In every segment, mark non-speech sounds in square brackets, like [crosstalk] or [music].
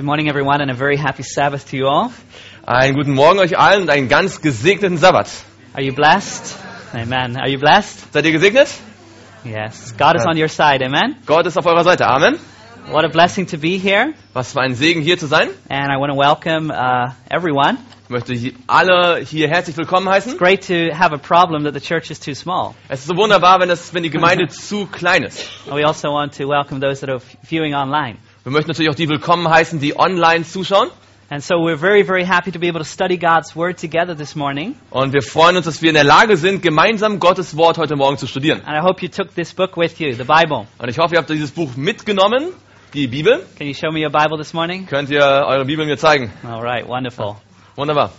Good morning, everyone, and a very happy Sabbath to you all. Einen guten Morgen euch allen und einen ganz gesegneten Sabbat. Are you blessed? Amen. Are you blessed? Seid ihr gesegnet? Yes. God is on your side. Amen. Gott ist auf eurer Seite. Amen. What a blessing to be here. Was für ein Segen hier zu sein. And I want to welcome uh, everyone. Ich möchte alle hier herzlich willkommen heißen. Great to have a problem that the church is too small. Es ist so wunderbar, wenn, es, wenn die Gemeinde [laughs] zu klein ist. And we also want to welcome those that are viewing online. Wir möchten natürlich auch die willkommen heißen, die online zuschauen. And so we're very, very happy to be able to study God's Word together this morning. Und wir freuen uns, dass wir in der Lage sind, gemeinsam Gottes Wort heute Morgen zu studieren. And I hope you took this book with you, the Bible. Und ich hoffe, ihr habt dieses Buch mitgenommen, die Bibel. Can you show me your Bible this morning? Könnt ihr eure Bibel mir zeigen? All right, wonderful. Wunderbar.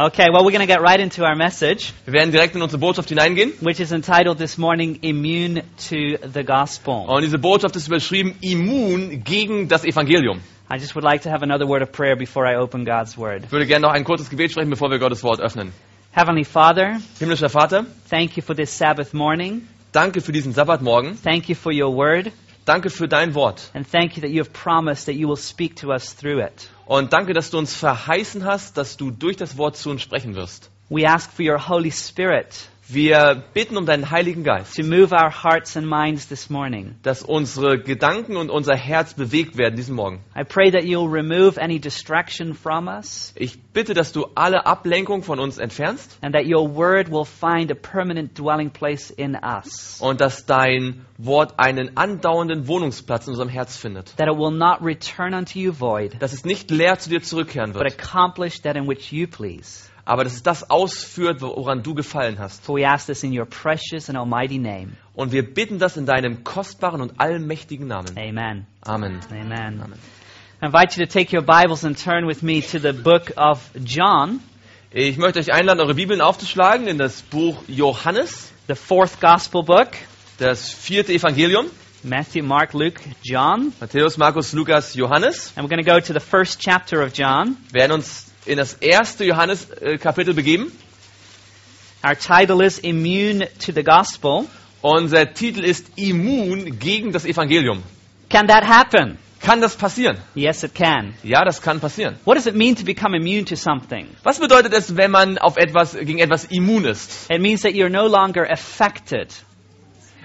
Okay, well, we're going to get right into our message, Wir werden direkt in unsere Botschaft hineingehen. which is entitled this morning, Immune to the Gospel. Und diese Botschaft ist überschrieben, immun gegen das Evangelium. I just would like to have another word of prayer before I open God's Word. Ich würde gerne noch ein kurzes Gebet sprechen, bevor wir Gottes Wort öffnen. Heavenly Father, Himmlischer Vater, thank you for this Sabbath morning. danke für diesen Sabbatmorgen. Thank you for your Word. Danke für dein Wort. And thank you that you have promised that you will speak to us through it. Und danke, dass du uns verheißen hast, dass du durch das Wort zu uns sprechen wirst. We ask for your Holy Spirit Wir bitten um deinen Heiligen Geist, to move our hearts and minds this morning. dass unsere Gedanken und unser Herz bewegt werden diesen Morgen. I pray that you'll remove any distraction from us Ich bitte, dass du alle Ablenkung von uns entfernst and that your word will find a permanent dwelling place in us. und dass dein Wort einen andauernden Wohnungsplatz in unserem Herz findet. That it will not return unto you void, Dass es nicht leer zu dir zurückkehren but wird, accomplish that in which you please. Aber dass es das ausführt, woran du gefallen hast. For we ask this in your precious and almighty name. Und wir bitten das in deinem kostbaren und allmächtigen Namen. Amen. Amen. Amen. I invite you to take your Bibles and turn with me to the book of John, Ich möchte euch einladen, eure Bibeln aufzuschlagen in das Buch Johannes, the fourth gospel book. das vierte Evangelium. Matthew, Mark, Luke, John. Matthäus, Markus, Lukas, Johannes. And we're going to go to the first chapter of John. Wir werden uns in das erste Johannes-Kapitel begeben. Our title is Immune to the Gospel. Unser Titel ist Immun gegen das Evangelium. Can that happen? Kann das passieren? Yes, it can. Ja, das kann passieren. What does it mean to become immune to something? Was bedeutet es, wenn man auf etwas, gegen etwas immun ist? It means that you're no longer affected.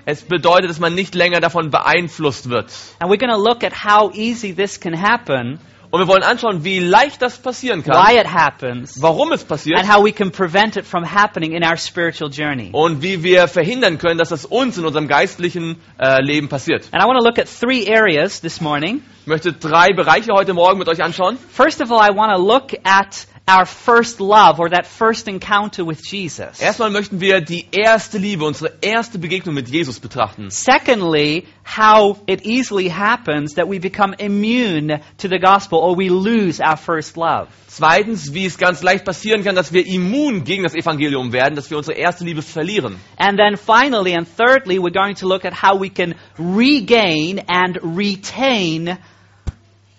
Es bedeutet, dass man nicht länger davon beeinflusst wird. And we're going to look at how easy this can happen, Und wir wollen anschauen, wie leicht das passieren why kann, it happens, warum es passiert and how we can prevent it from happening in our spiritual journey. und wie wir verhindern können, dass das uns in unserem geistlichen äh, Leben passiert. And I want to look at three areas this morning. Ich möchte drei Bereiche heute Morgen mit euch anschauen. First of all, I want to look at our first love or that first encounter with Jesus. Erstmal möchten wir die erste Liebe, unsere erste Begegnung mit Jesus betrachten. Secondly, how it easily happens that we become immune to the gospel or we lose our first love. Zweitens, wie es ganz leicht passieren kann, dass wir immun gegen das Evangelium werden, dass wir unsere erste Liebe verlieren. And then finally and thirdly, we're going to look at how we can regain and retain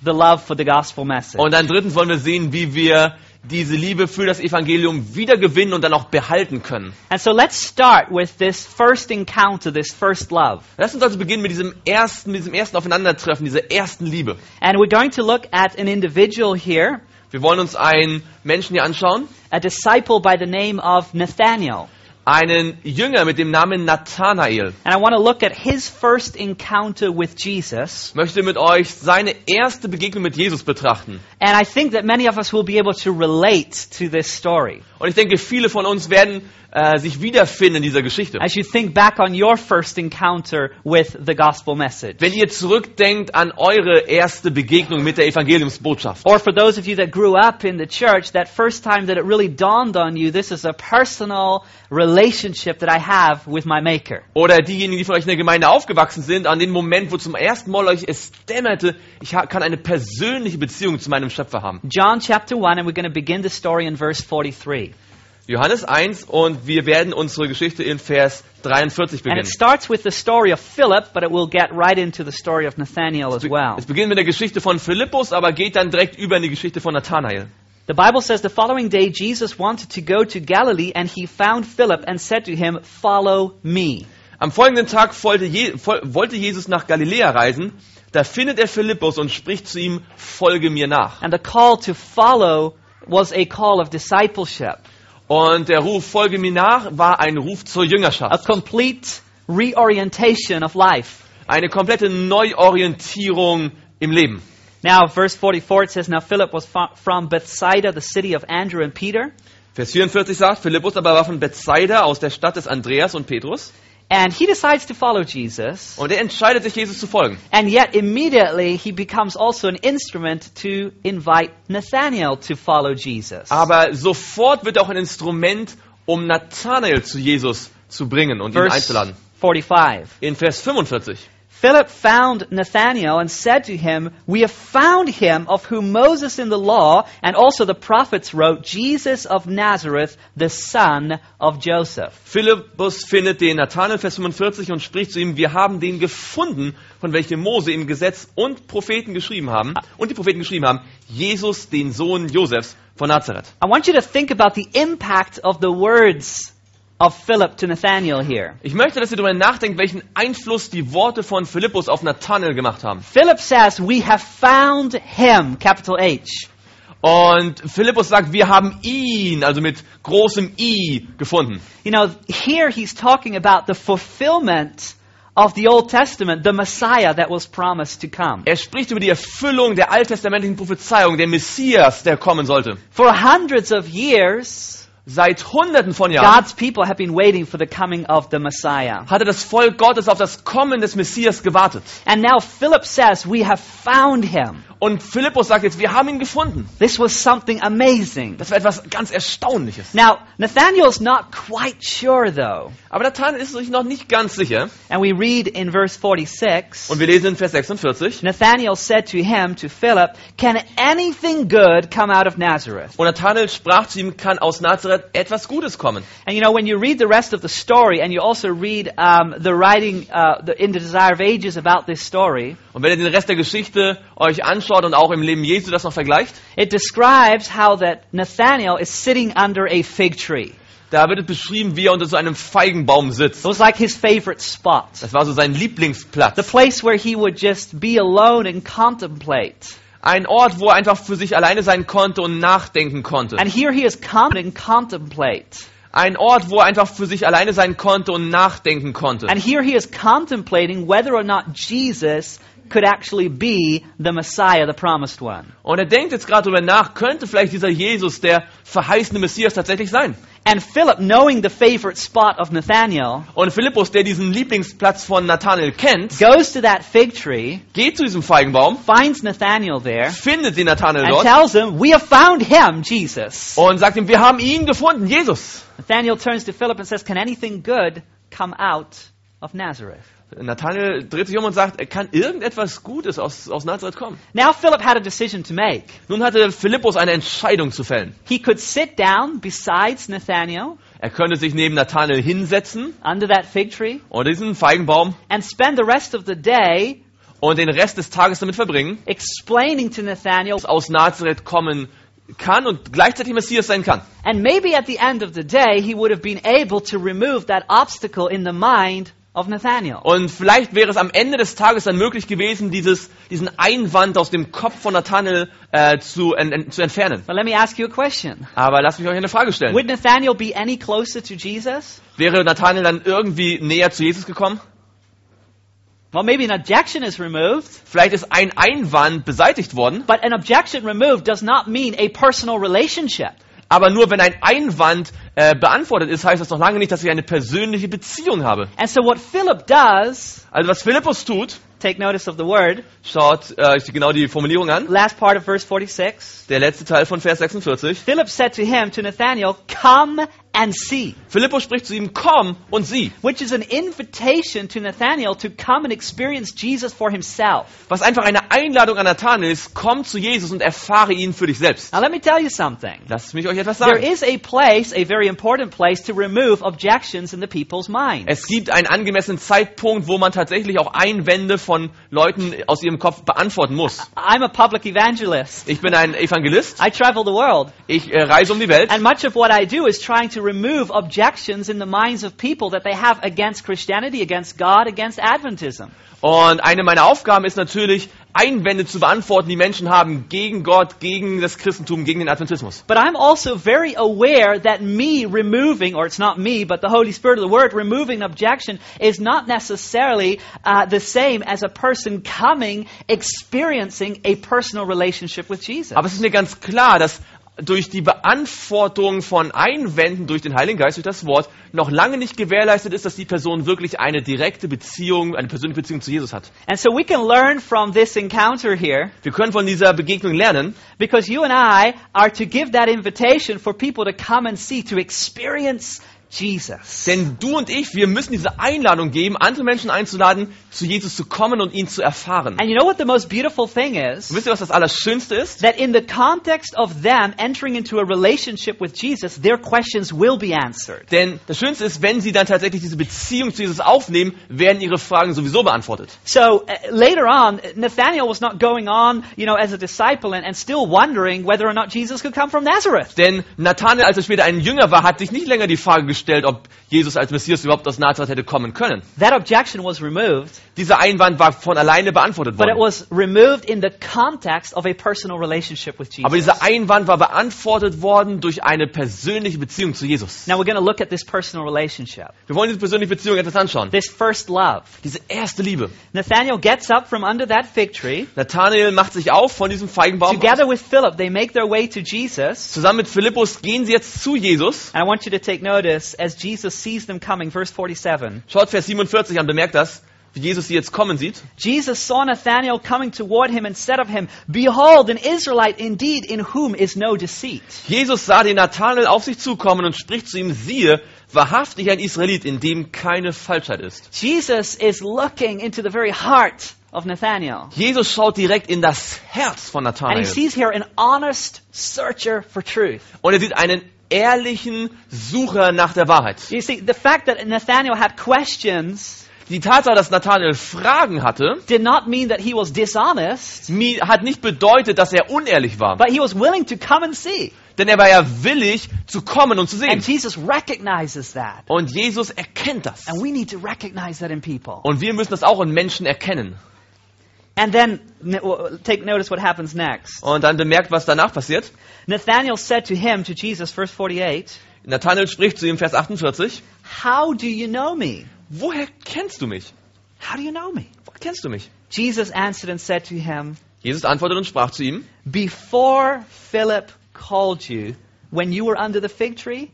the love for the gospel message. Und dann drittens wollen wir sehen, wie wir diese Liebe für das Evangelium wiedergewinnen und dann auch behalten können. And so let's start with this first encounter, this first love. Lass uns also beginnen mit diesem ersten, mit diesem ersten Aufeinandertreffen, dieser ersten Liebe. And we're going to look at an individual here, Wir wollen uns einen Menschen hier anschauen, a disciple by the name of Nathaniel. Einen Jünger mit dem Namen Nathanael. And I want to look at his first encounter with Jesus. Möchte mit euch seine erste Begegnung mit Jesus betrachten. And I think that many of us will be able to relate to this story. Und ich denke, viele von uns werden äh, sich wiederfinden in dieser Geschichte. As you think back on your first encounter with the gospel message. Wenn ihr zurückdenkt an eure erste Begegnung mit der Evangeliumsbotschaft. Or for those of you that grew up in the church, that first time that it really dawned on you, this is a personal relationship that I have with my Maker. Oder diejenigen, die von euch in der Gemeinde aufgewachsen sind, an den Moment, wo zum ersten Mal euch es dämmerte, ich kann eine persönliche Beziehung zu meinem Schöpfer haben. John chapter 1, and we're going to begin the story in verse 43. Johannes 1 und wir werden unsere Geschichte in Vers 43 And it beginnen. starts with the story of Philip, but it will get right into the story of Nathaniel as well. Es beginnt mit der Geschichte von Philippus, aber geht dann direkt über in die Geschichte von Nathanael. The Bible says the following day Jesus wanted to go to Galilee, and he found Philip and said to him, Follow me. Am folgenden Tag wollte Jesus nach Galiläa reisen. da findet er Philippus und spricht zu ihm, folge mir nach. And the call to follow was a call of discipleship, Und der Ruf, folge mir nach, war ein Ruf zur a Jüngerschaft. complete reorientation of life. Eine komplette Neuorientierung im Leben. Now, verse 44, it says, Now Philip was fro- from Bethsaida, the city of Andrew and Peter. Vers 44 sagt, Philippus aber war von Bethsaida aus der Stadt des Andreas und Petrus. And he decides to follow Jesus. Und er entscheidet sich, Jesus zu folgen. And yet, immediately, he becomes also an instrument to invite Nathanael to follow Jesus. Aber sofort wird er auch ein Instrument, um Nathanael zu Jesus zu bringen und ihn Verse einzuladen. 45. In Vers 45. Philip found Nathanael and said to him, We have found him of whom Moses in the law and also the prophets wrote, Jesus of Nazareth, the son of Joseph. Philippus findet den Nathanael, Vers 45, und spricht zu ihm, wir haben den gefunden, von welchem Mose im Gesetz und Propheten geschrieben haben, und die Propheten geschrieben haben, Jesus, den Sohn Josefs von Nazareth. I want you to think about the impact of the words of Philip to Nathanael here. Ich möchte, dass ihr darüber nachdenkt, welchen Einfluss die Worte von Philippus auf Nathanael gemacht haben. Philip says, We have found him, capital H. Und Philippus sagt, wir haben ihn, also mit großem I, gefunden. You know, here he's talking about the fulfillment of the Old Testament, the Messiah that was promised to come. Er spricht über die Erfüllung der alttestamentlichen Prophezeiung, der Messias, der kommen sollte. For hundreds of years, Seit Hunderten von Jahren God's people have been waiting for the coming of the Messiah. hatte das Volk Gottes auf das Kommen des Messias gewartet. And now Philip says, We have found him. Und Philippus sagt jetzt, wir haben ihn gefunden. This was something amazing. Das war etwas ganz Erstaunliches. Now, Nathanael's not quite sure, though. Aber Nathan ist sich noch nicht ganz sicher. And we read in verse 46 Und wir lesen in Vers 46. Nathanael said to him, to Philip, Can anything good come out of Nazareth? Und Nathanael sprach zu ihm, kann aus Nazareth etwas Gutes kommen. And you know, when you read the rest of the story, and you also read um, the writing uh, the, in the Desire of Ages about this story, Und wenn ihr den Rest der Geschichte euch anschaut und auch im Leben Jesu das noch vergleicht, it describes how that Nathanael is sitting under a fig tree. da wird es beschrieben, wie er unter so einem Feigenbaum sitzt. It was like his favorite spot. Das war so sein The place where he would just be alone and contemplate. Ein Ort, wo er einfach für sich alleine sein konnte und nachdenken konnte. And here he is come and contemplate. Ein Ort, wo er einfach für sich alleine sein konnte und nachdenken konnte. And here he is contemplating whether or not Jesus could actually be the Messiah, the promised one. Und er denkt jetzt gerade darüber nach, könnte vielleicht dieser Jesus der verheißene Messias tatsächlich sein? And Philip, knowing the favorite spot of Nathanael, Und Philippus, der diesen Lieblingsplatz von Nathanael kennt, goes to that fig tree, geht zu diesem Feigenbaum, finds Nathanael there, findet den Nathanael and dort tells him, We have found him, Jesus. und sagt ihm, wir haben ihn gefunden, Jesus. Nathanael turns to Philip and says, Can anything good come out of Nazareth? Nathanael dreht sich um und sagt, kann irgendetwas Gutes aus, aus Nazareth kommen. Now Philip had a decision to make. Nun hatte Philippus eine Entscheidung zu fällen. He could sit down besides Nathanael Er könnte sich neben Nathanael hinsetzen under that fig tree und diesen Feigenbaum and spend the rest of the day und den Rest des Tages damit verbringen, explaining to Nathanael dass aus Nazareth kommen kann und gleichzeitig Messias sein kann. And maybe at the end of the day, he would have been able to remove that obstacle in the mind of Nathanael. Und vielleicht wäre es am Ende des Tages dann möglich gewesen, dieses, diesen Einwand aus dem Kopf von Nathanael äh, zu, en, en, zu entfernen. But let me ask you a question. Aber lasst mich euch eine Frage stellen. Would Nathanael be any closer to Jesus? Wäre Nathanael dann irgendwie näher zu Jesus gekommen? Well, maybe an objection is removed, Vielleicht ist ein Einwand beseitigt worden, but an objection removed does not mean a personal relationship. Aber nur wenn ein Einwand äh, beantwortet ist, heißt das noch lange nicht, dass ich eine persönliche Beziehung habe. And so what Philip does, Also was Philippus tut, take notice of the word, schaut äh, genau die Formulierung an, last part of verse 46. der letzte Teil von Vers 46. Philip said to him, to Nathanael, come and see. Philippus spricht zu ihm, komm und sieh. Which is an invitation to Nathanael to come and experience Jesus for himself. Was einfach eine Einladung an Nathanael ist, komm zu Jesus und erfahre ihn für dich selbst. Now let me tell you something. Lasst mich euch etwas There sagen. is a place, a very important place, to remove objections in the people's minds. Es gibt einen angemessenen Zeitpunkt, wo man tatsächlich auch Einwände von Leuten aus ihrem Kopf beantworten muss. I'm a public evangelist. Ich bin ein Evangelist, I travel the world, ich äh, reise um die Welt and much of what I do is trying to remove objections in the minds of people that they have against Christianity, against God, against Adventism. Und eine meiner Aufgaben ist natürlich, Einwände zu beantworten, die Menschen haben gegen Gott, gegen das Christentum, gegen den Adventismus. But I'm also very aware that me removing, or it's not me, but the Holy Spirit of the Word removing objection is not necessarily uh, the same as a person coming, experiencing a personal relationship with Jesus. Aber es ist mir ganz klar, dass durch die Beantwortung von Einwänden durch den Heiligen Geist, durch das Wort, noch lange nicht gewährleistet ist, dass die Person wirklich eine direkte Beziehung, eine persönliche Beziehung zu Jesus hat. And so we can learn from this encounter here Wir können von dieser Begegnung lernen, because you and I are to give that invitation for people to come and see, to experience Jesus. denn du und ich, wir müssen diese Einladung geben, andere Menschen einzuladen, zu Jesus zu kommen und ihn zu erfahren. And you know what the most beautiful thing is? Und wisst ihr, was das Allerschönste ist? That in the context of them entering into a relationship with Jesus, their questions will be answered. Denn das Schönste ist, wenn sie dann tatsächlich diese Beziehung zu Jesus aufnehmen, werden ihre Fragen sowieso beantwortet. So uh, later on, Nathaniel was not going on, you know, as a disciple and, and still wondering whether or not Jesus could come from Nazareth. Denn Nathanael, als er später ein Jünger war, hat sich nicht länger die Frage gestellt, ob Jesus als Messias überhaupt aus Nazareth hätte kommen können. That objection was removed, Dieser Einwand war von alleine beantwortet but it worden. was removed in the context of a personal relationship with Aber Jesus. dieser Einwand war beantwortet worden durch eine persönliche Beziehung zu Jesus. Now we're going to look at this personal relationship, Wir wollen diese persönliche Beziehung etwas anschauen. this first love. Diese erste Liebe. Nathaniel gets up from under that fig tree. Nathanael macht sich auf von diesem Feigenbaum. Together with Philip, they make their way to Jesus. Zusammen mit Philippus gehen sie jetzt zu Jesus. And I want you to take notice as Jesus sees them coming, verse 47. Schaut Vers 47 an, bemerkt das, wie Jesus sie jetzt kommen sieht. Jesus saw Nathanael coming toward him and said of him, Behold, an Israelite indeed, in whom is no deceit. Jesus sah den Nathanael auf sich zukommen und spricht zu ihm, siehe, wahrhaftig ein Israelit, in dem keine Falschheit ist. Jesus is looking into the very heart of Nathanael. Jesus schaut direkt in das Herz von And he Nathanael. sees here an honest searcher for truth. Und er sieht einen ehrlichen Sucher nach der Wahrheit. You see, the fact that Nathanael had questions Die Tatsache, dass Nathanael Fragen hatte, did not mean that he was dishonest, hat nicht bedeutet, dass er unehrlich war. but he was willing to come and see. Denn er war ja willig zu kommen und zu And sehen. Jesus recognizes that. Und Jesus erkennt das. And we need to recognize that in people. Und wir müssen das auch in Menschen erkennen. And then take notice what happens next. Und dann bemerkt, was danach passiert. Nathanael said to him, to Jesus, verse 48, Nathanael spricht zu ihm, Vers 48, How do you know me? woher kennst du mich? How do you know me? Woher kennst du mich? Jesus answered and said to him, Jesus antwortete und sprach zu ihm, Before Philip called you, when you were under the fig tree,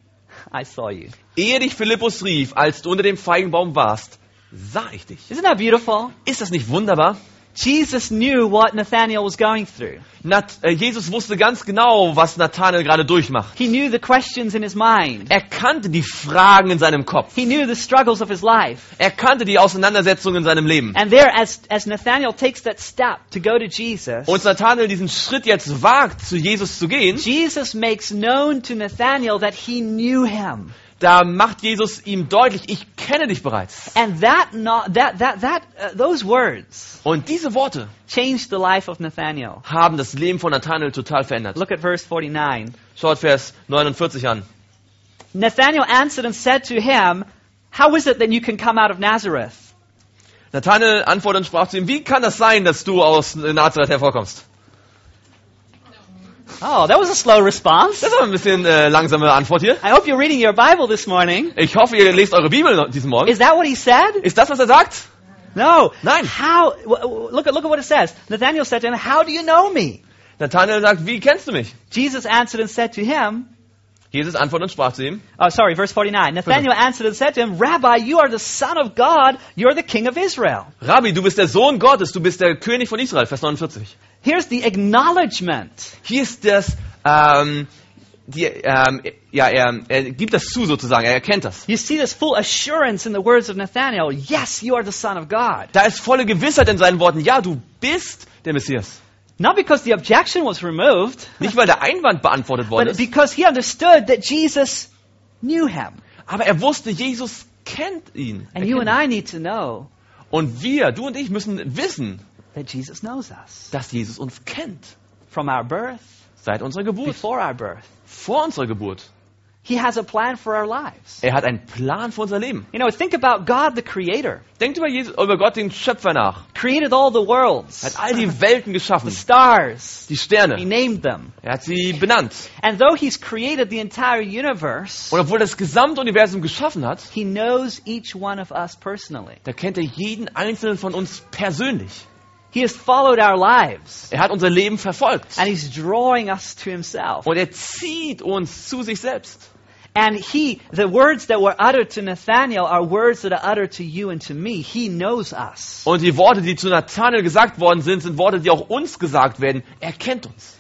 I saw you. ehe dich Philippus rief, als du unter dem Feigenbaum warst, sah ich dich. Isn't that beautiful? Ist das nicht wunderbar? Jesus knew what Nathanael was going through. Nat äh, Jesus wusste ganz genau, was Nathanael gerade durchmacht. He knew the questions in his mind. Er kannte die Fragen in seinem Kopf. He knew the struggles of his life. Er kannte die Auseinandersetzungen in seinem Leben. And there, as, as Nathanael takes that step to go to Jesus, Und Nathanael diesen Schritt jetzt wagt, zu Jesus zu gehen, Jesus makes known to Nathanael that he knew him. Da macht Jesus ihm deutlich, ich kenne dich bereits. And that, not, that, that, that, uh, those words Und diese Worte changed the life of Nathanael. haben das Leben von Nathanael total verändert. Look at verse 49. Schaut Vers 49 an. Nathanael answered and said to him, How is it that you can come out of Nazareth? Nathanael antwortete und sprach zu ihm, wie kann das sein, dass du aus Nazareth hervorkommst? Oh, that was a slow response. Das aber ein bisschen äh, langsame Antwort hier. I hope you're reading your Bible this morning. Ich hoffe, ihr lest eure Bibel diesen Morgen. Is that what he said? Ist das, was er sagt? No. Nein. How? Look at look at what it says. Nathanael said to him, "How do you know me?" Nathanael sagt, wie kennst du mich? Jesus answered and said to him, Jesus antwortete und sprach zu ihm, "Oh, sorry, verse 49." Nathanael answered and said to him, "Rabbi, you are the son of God. You're the king of Israel." Rabbi, du bist der Sohn Gottes, du bist der König von Israel. Vers 49. Here's the acknowledgement. Hier ist das, ähm, die, ähm, ja, er, er gibt das zu sozusagen, er erkennt das. You see this full assurance in the words of Nathanael. Yes, you are the son of God. Da ist volle Gewissheit in seinen Worten, ja, du bist der Messias. Not because the objection was removed, Nicht, weil der Einwand beantwortet worden but ist, because he understood that Jesus knew him. aber er wusste, Jesus kennt ihn. And you and. I need to know Und wir, du und ich, müssen wissen, that Jesus knows us dass Jesus uns kennt. from our birth, Seit unserer Geburt. before our birth. Vor unserer Geburt. He has a plan for our lives. Er hat einen Plan für unser Leben. You know, think about God, the Creator. Denkt über, Jesus, über Gott, den Schöpfer nach. Created all the Er hat worlds, all die Welten geschaffen, the stars. die He Sterne. named them. Er hat sie benannt. And though He's created the entire universe, Und obwohl er das gesamte Universum geschaffen hat, He knows each one of us personally. da kennt er jeden einzelnen von uns persönlich. He has followed our lives. Er hat unser Leben verfolgt. And He's drawing us to Himself. Und er zieht uns zu sich selbst. And He, the words that were uttered to Nathaniel are words that are uttered to you and to me. He knows us. Und die Worte, die zu Nathanael gesagt worden sind, sind Worte, die auch uns gesagt werden. Er kennt uns.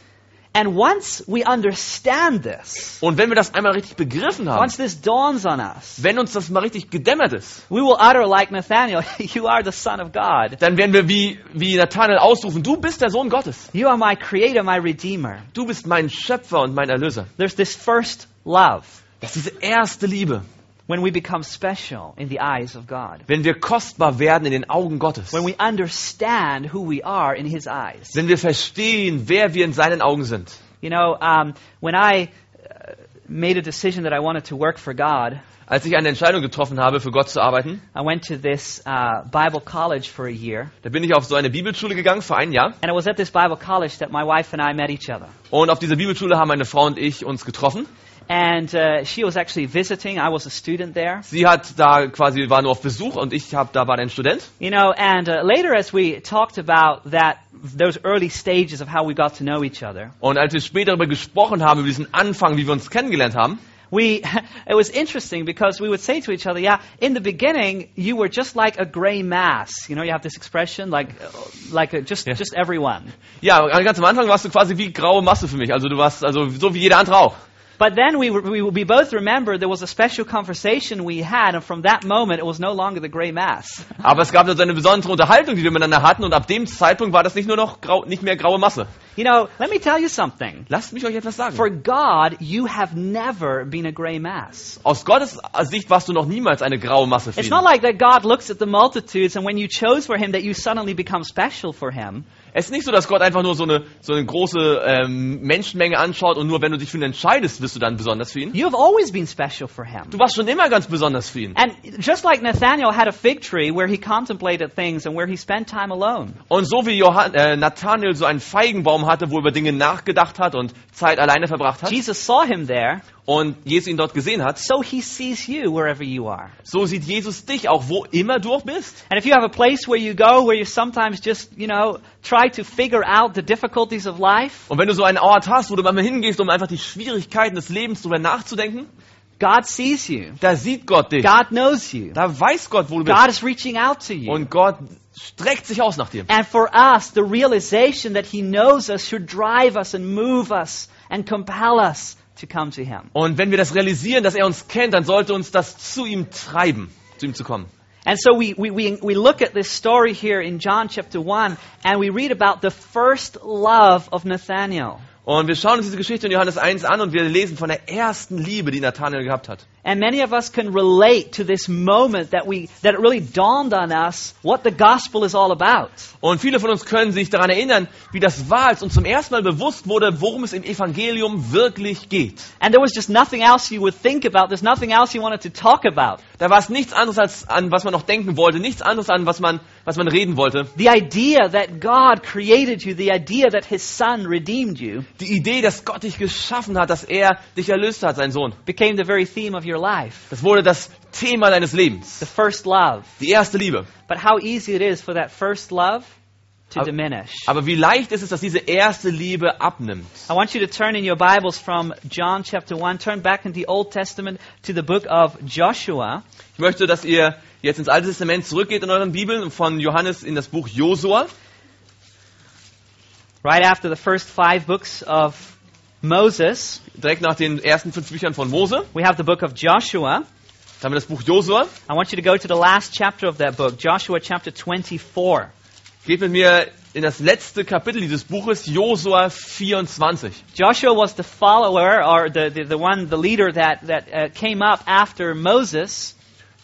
And once we understand this, Und wenn wir das einmal richtig begriffen haben, once this dawns on us, wenn uns das mal richtig gedämmert ist, we will utter like Nathaniel, [laughs] You are the Son of God. dann werden wir wie, wie Nathanael ausrufen, du bist der Sohn Gottes. You are my Creator, my Redeemer. Du bist mein Schöpfer und mein Erlöser. There's this first love Das ist diese erste Liebe, when we become special in the eyes of God. wenn wir kostbar werden in den Augen Gottes. When we understand who we are in His eyes. Wenn wir verstehen, wer wir in seinen Augen sind. You know, um, when I uh, made a decision that I wanted to work for God, Als ich eine Entscheidung getroffen habe, für Gott zu arbeiten, I went to this uh, Bible college for a year. da bin ich auf so eine Bibelschule gegangen für ein Jahr. And it was at this Bible college that my wife and I met each other. Und auf dieser Bibelschule haben meine Frau und ich uns getroffen. And uh, she was actually visiting. I was a student there. Sie hat da quasi, war nur auf Besuch und ich hab, da war ein Student. You know, and uh, later as we talked about that, those early stages of how we got to know each other, Und als wir später darüber gesprochen haben, über diesen Anfang, wie wir uns kennengelernt haben, we, [laughs] it was interesting because we would say to each other, yeah, in the beginning, you were just like a gray mass. You know, you have this expression, like, uh, like a, just, Yeah. just everyone. ja, ganz am Anfang warst du quasi wie graue Masse für mich. Also du warst also so wie jeder andere auch. But then we, we, we both remember there was a special conversation we had, and from that moment, it was no longer the gray mass. [laughs] Aber es gab also eine besondere Unterhaltung, die wir miteinander hatten und ab dem Zeitpunkt war das nicht nur noch grau, nicht mehr graue Masse. You know, let me tell you something. Lasst mich euch etwas sagen. For God, you have never been a gray mass. Aus Gottes Sicht warst du noch niemals eine graue Masse It's not like that God looks at the multitudes and when you chose for Him that you suddenly become special for Him. Es ist nicht so, dass Gott einfach nur so eine, so eine große ähm, Menschenmenge anschaut und nur wenn du dich für ihn entscheidest, bist du dann besonders für ihn. You have always been special for Him. Du warst schon immer ganz besonders für ihn. And just like Nathaniel had a fig tree where he contemplated things and where he spent time alone, Und so wie Johann, äh, Nathanael so einen Feigenbaum hatte, wo er über Dinge nachgedacht hat und Zeit alleine verbracht hat Jesus saw him there, und Jesus ihn dort gesehen hat, so He sees you wherever you are. so sieht Jesus dich auch, wo immer du auch bist. And if you have a place where you go where you sometimes just, you know, try to figure out the difficulties of life, Und wenn du so einen Ort hast, wo du manchmal hingehst, um einfach die Schwierigkeiten des Lebens drüber nachzudenken, God sees you. da sieht Gott dich. God knows you. Da weiß Gott, wo du bist. God is reaching out to you. Und Gott streckt sich aus nach dir. And for us, the realization that He knows us should drive us and move us and compel us to come to Him. Und wenn wir das realisieren, dass er uns kennt, dann sollte uns das zu ihm treiben, zu ihm zu kommen. And so we, we, we, we look at this story here in John chapter 1 and we read about the first love of Nathaniel. Und wir schauen uns diese Geschichte in Johannes 1 an und wir lesen von der ersten Liebe, die Nathanael gehabt hat. And many of us can relate to this moment that we that it really dawned on us what the gospel is all about. Und viele von uns können sich daran erinnern, wie das war, als uns zum ersten Mal bewusst wurde, worum es im Evangelium wirklich geht. And there was just nothing else you would think about. There's nothing else you wanted to talk about. Da war es nichts anderes als an was man noch denken wollte, nichts anderes an was man was man reden wollte. The idea that God created you, the idea that his son redeemed you, Die Idee, dass Gott dich geschaffen hat, dass er dich erlöst hat, sein Sohn. became the very theme of your life. Das wurde das Thema deines Lebens. The first love. Die erste Liebe. But how easy it is for that first love to Aber- diminish. Aber wie leicht ist es, dass diese erste Liebe abnimmt. I want you to turn in your Bibles from John chapter 1, turn back in the Old Testament to the book of Joshua. Ich möchte, dass ihr jetzt ins Alte Testament zurückgeht in euren Bibeln und von Johannes in das Buch Josua. Right after the first five books of Moses, Direkt nach den ersten fünf Büchern von Mose. we have the book of Joshua. Da haben wir das Buch Josua. I want you to go to the last chapter of that book, Joshua chapter 24. Geht mit mir in das letzte Kapitel dieses Buches, Josua 24. Joshua was the follower, or the, the, the one, the leader that, that uh, came up after Moses.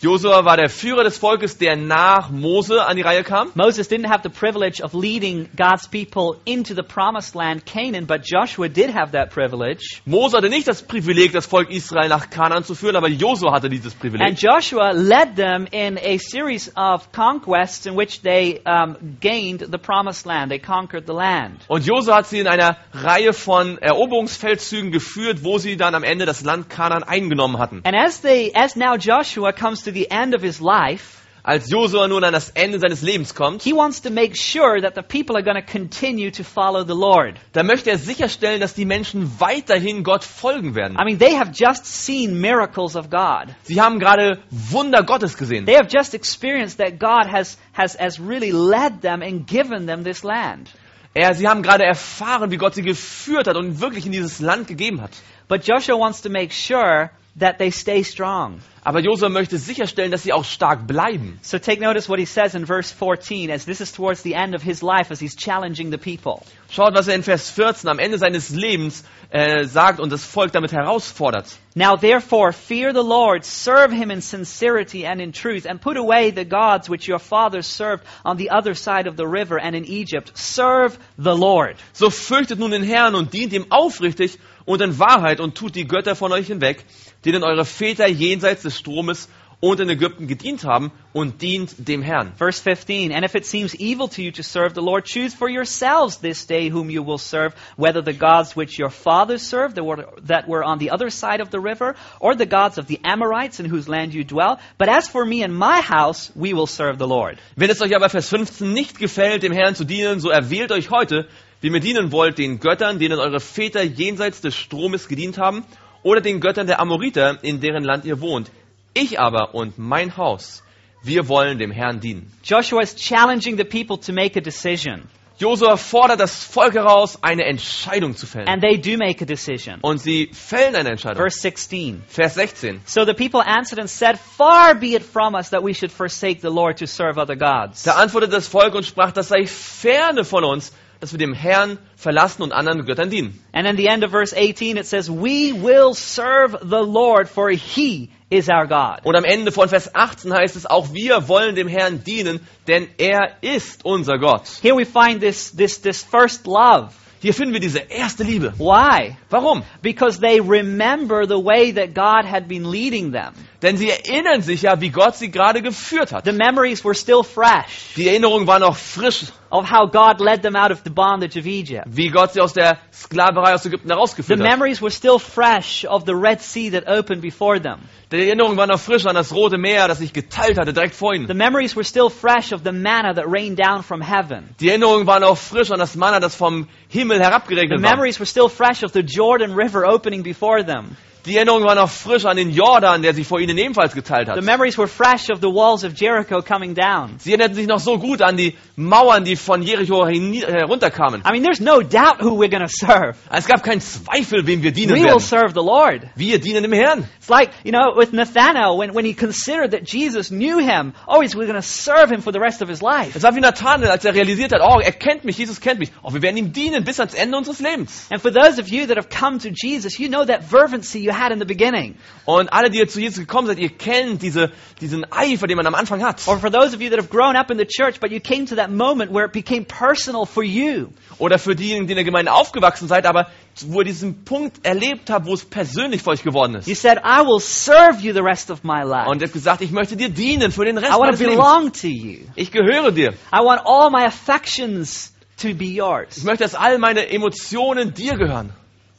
Josua war der Führer des Volkes, der nach Mose an die Reihe kam. Moses didn't have the privilege of leading God's people into the promised land, Canaan, but Joshua did have that privilege. Mose hatte nicht das Privileg, das Volk Israel nach Kanaan zu führen, aber Josua hatte dieses And Privileg. Joshua led them in a series of conquests in which they um, gained the promised land. They conquered the land. Und Josua hat sie in einer Reihe von Eroberungsfeldzügen geführt, wo sie dann am Ende das Land Kanaan eingenommen hatten. And as they, as now Joshua comes to the end of his life, Als Josua nun an das Ende seines Lebens kommt, he wants to make sure that the people are going to continue to follow the Lord. da möchte er sicherstellen, dass die Menschen weiterhin Gott folgen werden. I mean, they have just seen miracles of God. Sie haben gerade Wunder Gottes gesehen. They have just experienced that God has, has, has really led them and given them this land. Er, sie haben gerade erfahren, wie Gott sie geführt hat und wirklich in dieses Land gegeben hat. But Joshua wants to make sure that they stay strong. Aber Josua möchte sicherstellen, dass sie auch stark bleiben. So take notice what he says in verse 14 as this is towards the end of his life as he's challenging the people. Schaut, was er in Vers 14 am Ende seines Lebens äh, sagt und das Volk damit herausfordert. Now therefore fear the Lord, serve him in sincerity and in truth, and put away the gods which your fathers served on the other side of the river and in Egypt. Serve the Lord. So fürchtet nun den Herrn und dient ihm aufrichtig und in Wahrheit und tut die Götter von euch hinweg, denen eure Väter jenseits des Stromes und in Ägypten gedient haben und dient dem Herrn. Verse 15, And if it seems evil to you to serve the Lord, choose for yourselves this day whom you will serve, whether the gods which your fathers served that were, on the other side of the river, or the gods of the Amorites in whose land you dwell. But as for me and my house, we will serve the Lord. Wenn es euch aber Vers 15 nicht gefällt, dem Herrn zu dienen, so erwählt euch heute, wie ihr dienen wollt, den Göttern, denen eure Väter jenseits des Stromes gedient haben, oder den Göttern der Amoriter, in deren Land ihr wohnt. Ich aber und mein Haus, wir wollen dem Herrn dienen. Joshua is challenging the people to make a decision. Josua fordert das Volk heraus, eine Entscheidung zu fällen. And they do make a decision. Und sie fällen eine Entscheidung. Verse 16. Vers 16. So the people answered and said, Far be it from us that we should forsake the Lord to serve other gods. Da antwortete das Volk und sprach, das sei ferne von uns, dass wir dem Herrn verlassen und anderen Göttern dienen. And in the end of verse 18 it says, We will serve the Lord, for he is our God. Und am Ende von Vers 18 heißt es, auch wir wollen dem Herrn dienen, denn er ist unser Gott. Here we find this, this, this first love. Hier finden wir diese erste Liebe. Why? Warum? Because they remember the way that God had been leading them. Denn sie erinnern sich ja, wie Gott sie gerade geführt hat. The memories were still fresh Die Erinnerung war noch frisch, of how God led them out of the bondage of Egypt. wie Gott sie aus der Sklaverei aus Ägypten The herausgeführt hat. memories were still fresh of the Red Sea that opened before them. Die Erinnerung war noch frisch an das Rote Meer, das sich geteilt hatte, direkt vor The ihnen. memories were still fresh of the manna that rained down from heaven. Die Erinnerung war noch frisch an das Manna, das vom Himmel The herabgeregnet war. memories were still fresh of the Jordan River opening before them. Die Erinnerung war noch frisch an den Jordan, der sich vor ihnen ebenfalls geteilt The hat. memories were fresh of the walls of Jericho coming down. Sie erinnerten sich noch so gut an die Mauern, die von Jericho herunterkamen. I mean, there's no doubt who we're going to serve. Es gab keinen Zweifel, wem wir dienen We will werden. serve the Lord. Wir dienen dem Herrn. It's like, you know, with Nathanael, when, when he considered that Jesus knew him, oh, he's going to serve him for the rest of his life. Es war wie Nathanael, als er realisiert hat, oh, er kennt mich, Jesus kennt mich. Oh, wir werden ihm dienen bis ans Ende unseres Lebens. And for those of you that have come to Jesus, you know that fervency you had in the beginning. Und alle, die zu Jesus gekommen seid, ihr kennt diese, diesen Eifer, den man am Anfang hat. Or for those of you that have grown up in the church, but you came to that moment where it became personal for you. Oder für diejenigen, die in der Gemeinde aufgewachsen seid, aber wo ihr diesen Punkt erlebt habt, wo es persönlich für euch geworden You ist. said, I will serve you the rest of my life. Und ihr habt gesagt, ich möchte dir dienen für den Rest I meines to Lebens. belong to you. Ich gehöre dir. I want all my affections to be Ich yours. möchte, dass all meine Emotionen dir gehören.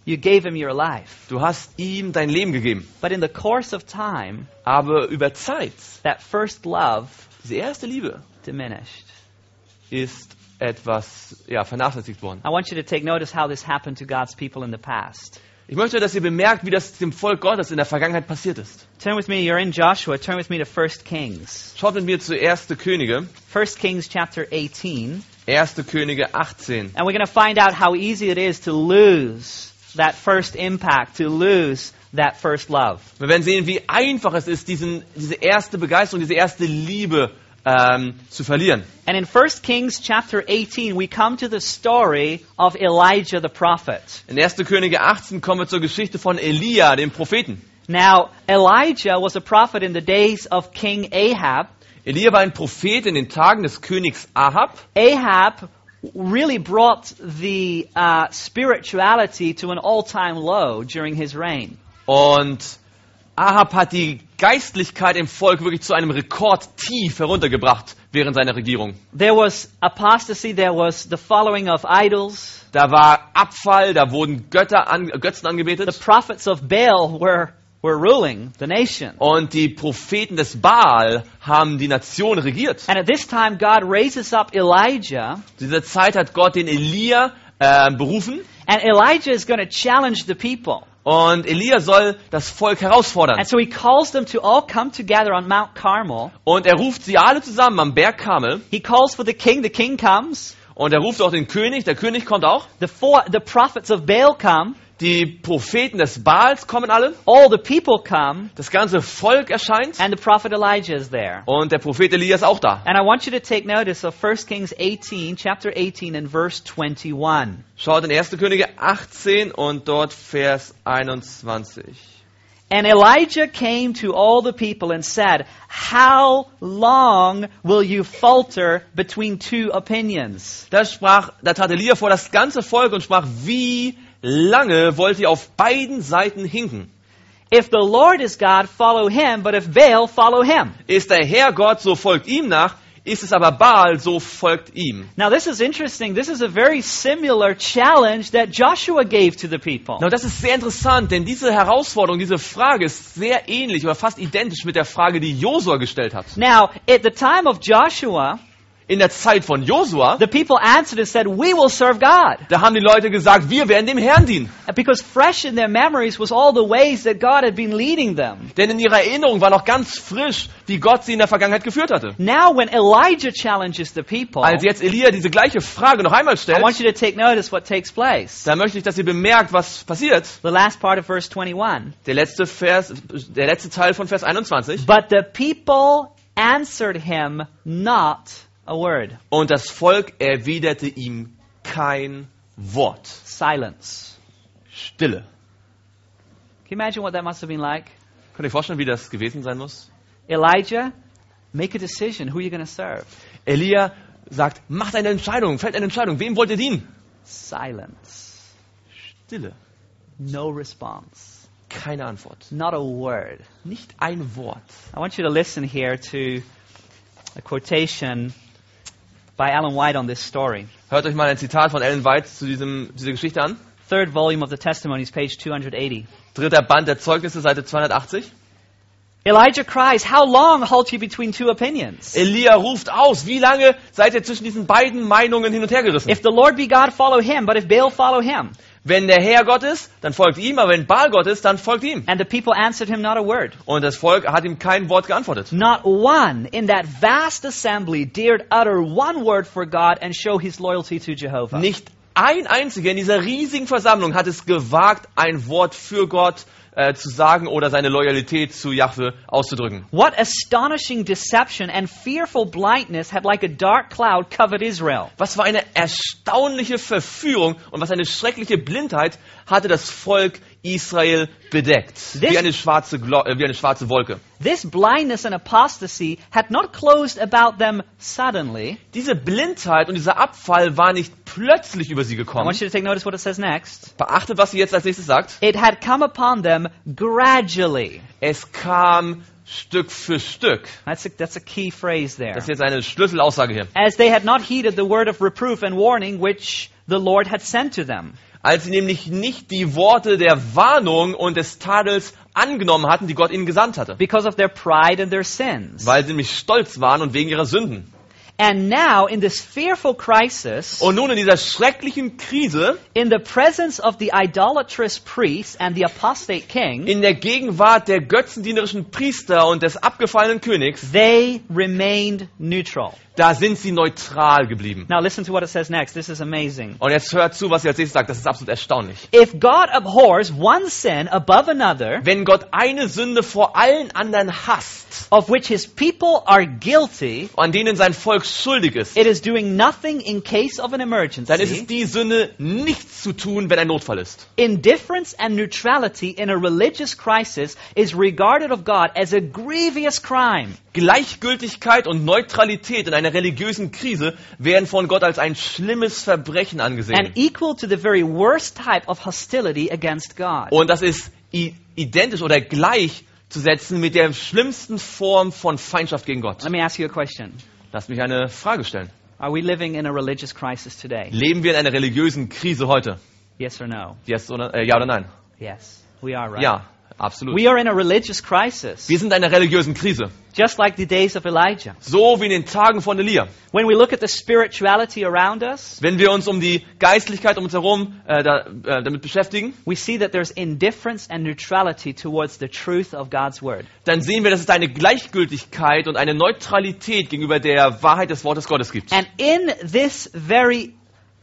You gave him your life. Du hast ihm dein Leben gegeben. But in the course of time, Aber über Zeit, that first love diese erste Liebe, diminished. ist etwas ja, vernachlässigt worden. I want you to take notice how this happened to God's people in the past. Ich möchte, dass ihr bemerkt, wie das dem Volk Gottes in der Vergangenheit passiert ist. Turn with me, you're in Joshua, turn with me to 1 Kings. Schaut mit mir zu 1. Könige, 1 Kings chapter 18. 1. Könige 18. And we're going to find out how easy it is to lose that first impact, to lose that first love. Wir werden sehen, wie einfach es ist, diesen, diese erste Begeisterung, diese erste Liebe ähm, zu verlieren. And in 1 Kings chapter 18, we come to the story of Elijah the prophet. In 1. Könige 18 kommen wir zur Geschichte von Elia, dem Propheten. Now, Elijah was a prophet in the days of King Ahab. Elia war ein Prophet in den Tagen des Königs Ahab. Ahab really brought the uh, spirituality to an all-time low during his reign. Und Ahab hat die Geistlichkeit im Volk wirklich zu einem Rekordtief heruntergebracht während seiner Regierung. There was apostasy, there was the following of idols. Da war Abfall, da wurden Götter an, Götzen The angebetet. prophets of Baal were, were ruling the nation. Und die Propheten des Baal haben die Nation regiert. And at this time, God raises up Elijah, Zu dieser Zeit hat Gott den Elia äh, berufen. and Elijah is going to challenge the people. Und Elia soll das Volk herausfordern. And so he calls them to all come together on Mount Carmel. Und er ruft sie alle zusammen am Berg Karmel. He calls for the king, the king comes. Und er ruft auch den König. Der König kommt auch. The, four, the prophets of Baal come. Die Propheten des Baals kommen alle. All the people come. Das ganze Volk erscheint. And the prophet Elijah is there. Und der Prophet Elia ist auch da. And I want you to take notice of 1 Kings 18, chapter 18 and verse 21. Schaut in 1. Könige 18 und dort Vers 21. And Elijah came to all the people and said, How long will you falter between two opinions? Da sprach, da trat Elia vor das ganze Volk und sprach, wie lange wollt ihr auf beiden Seiten hinken? If the Lord is God, follow him, but if Baal, follow him. Ist der Herr Gott, so folgt ihm nach, ist es aber Baal, so folgt ihm. Now, this is interesting. This is a very similar challenge that Joshua gave to the people. Und das ist sehr interessant, denn diese Herausforderung, diese Frage ist sehr ähnlich oder fast identisch mit der Frage, die Josua gestellt hat. Now, at the time of Joshua, In der Zeit von Josua, the people answered and said, We will serve God. da haben die Leute gesagt, wir werden dem Herrn dienen. Because fresh in their memories was all the ways that God had been leading them. Denn in ihrer Erinnerung war noch ganz frisch, wie Gott sie in der Vergangenheit geführt hatte. Now, when Elijah challenges the people, Als jetzt Elia diese gleiche Frage noch einmal I stellt, want you to take notice what takes place. da möchte ich, dass ihr bemerkt, was passiert. The last part of verse 21. Der letzte Vers, der letzte Teil von Vers 21. But the people answered him not a word. Und das Volk erwiderte ihm kein Wort. Silence. Stille. Can you imagine what that must have been like? Könnt ihr euch vorstellen, wie das gewesen sein muss? Elijah, make a decision. Who are you going to serve? Elia sagt, macht eine Entscheidung, fällt eine Entscheidung. Wem wollt ihr dienen? Silence. Stille. No response. Keine Antwort. Not a word. Nicht ein Wort. I want you to listen here to a quotation by Alan White on this story. Hört euch mal ein Zitat von Ellen White zu diesem, dieser Geschichte an. Third volume of the Testimonies, page 280. Dritter Band der Zeugnisse, Seite 280. Elijah cries, How long halt you between two opinions? Elia ruft aus, wie lange seid ihr zwischen diesen beiden Meinungen hin und her gerissen? If the Lord be God, follow him, but if Baal, follow him. Wenn der Herr Gott ist, dann folgt ihm, aber wenn Baal Gott ist, dann folgt ihm. And the people answered him not a word. Und das Volk hat ihm kein Wort geantwortet. Not one in that vast assembly dared utter one word for God and show his loyalty to Jehovah. Nicht ein einziger in dieser riesigen Versammlung hat es gewagt, ein Wort für Gott äh, zu sagen oder seine Loyalität zu Jahwe auszudrücken. What astonishing deception and fearful blindness had like a dark cloud covered Israel. Was für eine erstaunliche Verführung und was eine schreckliche Blindheit hatte das Volk Israel bedeckt. This- Wie eine schwarze, Glo äh, wie eine schwarze Wolke. This blindness and apostasy had not closed about them suddenly. Diese Blindheit und dieser Abfall war nicht plötzlich über sie I gekommen. want you to take notice what it says next. Beachtet, was sie jetzt als nächstes sagt. It had come upon them gradually. Es kam Stück für Stück. That's a, that's a key phrase there. Das ist jetzt eine Schlüsselaussage hier. As they had not heeded the word of reproof and warning which the Lord had sent to them. Als sie nämlich nicht die Worte der Warnung und des Tadels angenommen hatten, die Gott ihnen gesandt hatte. because of their pride and their sins. Weil sie nämlich stolz waren und wegen ihrer Sünden. And now, in this fearful crisis, Und nun in dieser schrecklichen Krise, in the presence of the idolatrous priests and the apostate king, in der Gegenwart der götzendienerischen Priester und des abgefallenen Königs, they remained neutral. Da sind sie neutral geblieben. Now listen to what it says next. This is amazing. Und jetzt hört zu, was sie als nächstes sagt. Das ist absolut erstaunlich. If God abhors one sin above another, Wenn Gott eine Sünde vor allen anderen hasst, of which his people are guilty, an denen sein Volk schuldig ist, it is doing nothing in case of an dann ist es emergency. die Sünde, nichts zu tun, wenn ein Notfall ist. Indifference and neutrality in a religious crisis is regarded of God as a grievous crime. Gleichgültigkeit und Neutralität in einer religiösen Krise werden von Gott als ein schlimmes Verbrechen angesehen. and equal to the very worst type of hostility against God. Und das ist identisch oder gleichzusetzen mit der schlimmsten Form von Feindschaft gegen Gott. Let me ask you a question. Lass mich eine Frage stellen. Are we living in a religious crisis today? Leben wir in einer religiösen Krise heute? Yes or no? Yes oder, äh, ja oder nein? Yes, we are, right? Ja, absolut. We are in a religious crisis, Wir sind in einer religiösen Krise. just like the days of Elijah. So wie in den Tagen von Elia. When we look at the spirituality around us, Wenn wir uns um die Geistlichkeit um uns herum äh, da, äh, damit beschäftigen, we see that there's indifference and neutrality towards the truth of God's word. dann sehen wir, dass es eine Gleichgültigkeit und eine Neutralität gegenüber der Wahrheit des Wortes Gottes gibt. And in this very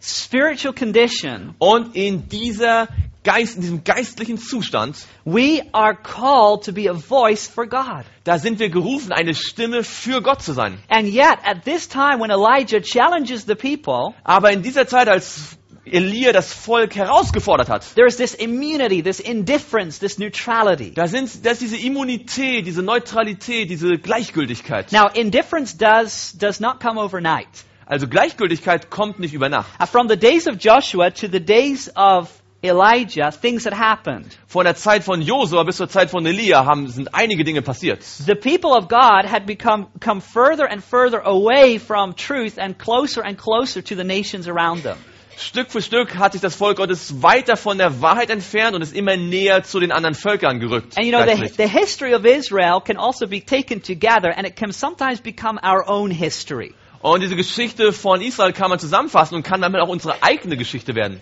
spiritual condition, Und in dieser Geist, in diesem geistlichen Zustand, we are called to be a voice for God. da sind wir gerufen, eine Stimme für Gott zu sein. And yet, at this time when Elijah challenges the people, Aber in dieser Zeit, als Elia das Volk herausgefordert hat, there's this immunity, this indifference, this neutrality. da sind, da ist diese Immunität, diese Neutralität, diese Gleichgültigkeit. Now, indifference does, does not come overnight. Also Gleichgültigkeit kommt nicht über Nacht. Uh, From the days of Joshua to the days of Elijah, things had happened. Von der Zeit von Josua bis zur Zeit von Elia haben, sind einige Dinge passiert. The people of God had become come further and further away from truth and closer and closer to the nations around them. Stück für Stück hat sich das Volk Gottes weiter von der Wahrheit entfernt und ist immer näher zu den anderen Völkern gerückt. And you know, the, the history of Israel can also be taken together and it can sometimes become our own history. Und diese Geschichte von Israel kann man zusammenfassen und kann damit auch unsere eigene Geschichte werden.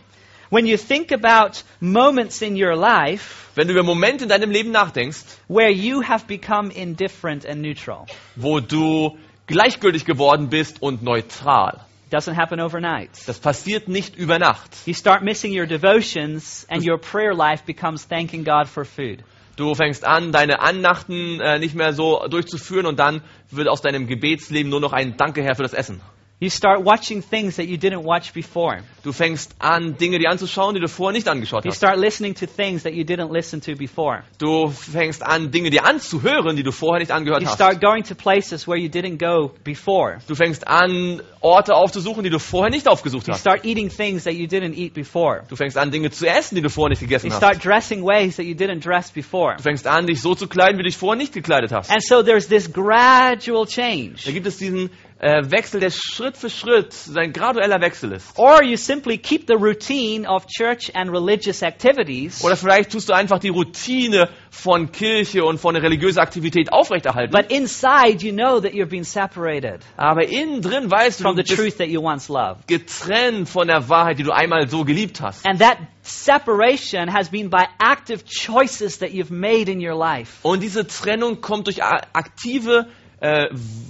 When you think about moments in your life Wenn du über Momente in deinem Leben nachdenkst, where you have become indifferent and neutral, wo du gleichgültig geworden bist und neutral. doesn't happen overnight. Das passiert nicht über Nacht. You start missing your devotions and your prayer life becomes thanking God for food. Du fängst an, deine Annachten äh, nicht mehr so durchzuführen und dann wird aus deinem Gebetsleben nur noch ein Danke Herr für das Essen. You start watching things that you didn't watch before. Du fängst an, Dinge dir anzuschauen, die du vorher nicht angeschaut You hast. start listening to things that you didn't listen to before. Du fängst an, Dinge dir anzuhören, die du vorher nicht angehört You hast. start going to places where you didn't go before. Du fängst an, Orte aufzusuchen, die du vorher nicht aufgesucht You hast. start eating things that you didn't eat before. Du fängst an, Dinge zu essen, die du vorher nicht gegessen You hast. start dressing ways that you didn't dress before. Du fängst an, dich so zu kleiden, wie du dich vorher nicht gekleidet hast. And so there's this gradual change. Da gibt es diesen Wechsel, der Schritt für Schritt ein gradueller Wechsel ist. Or you simply keep the routine of church and religious activities, Oder vielleicht tust du einfach die Routine von Kirche und von der religiösen Aktivität aufrechterhalten. but inside you know that you're being separated Aber innen drin weißt du, from du the truth that you once loved. getrennt von der Wahrheit, die du einmal so geliebt hast. And that separation has been by active choices that you've made in your life. Und diese Trennung kommt durch aktive äh,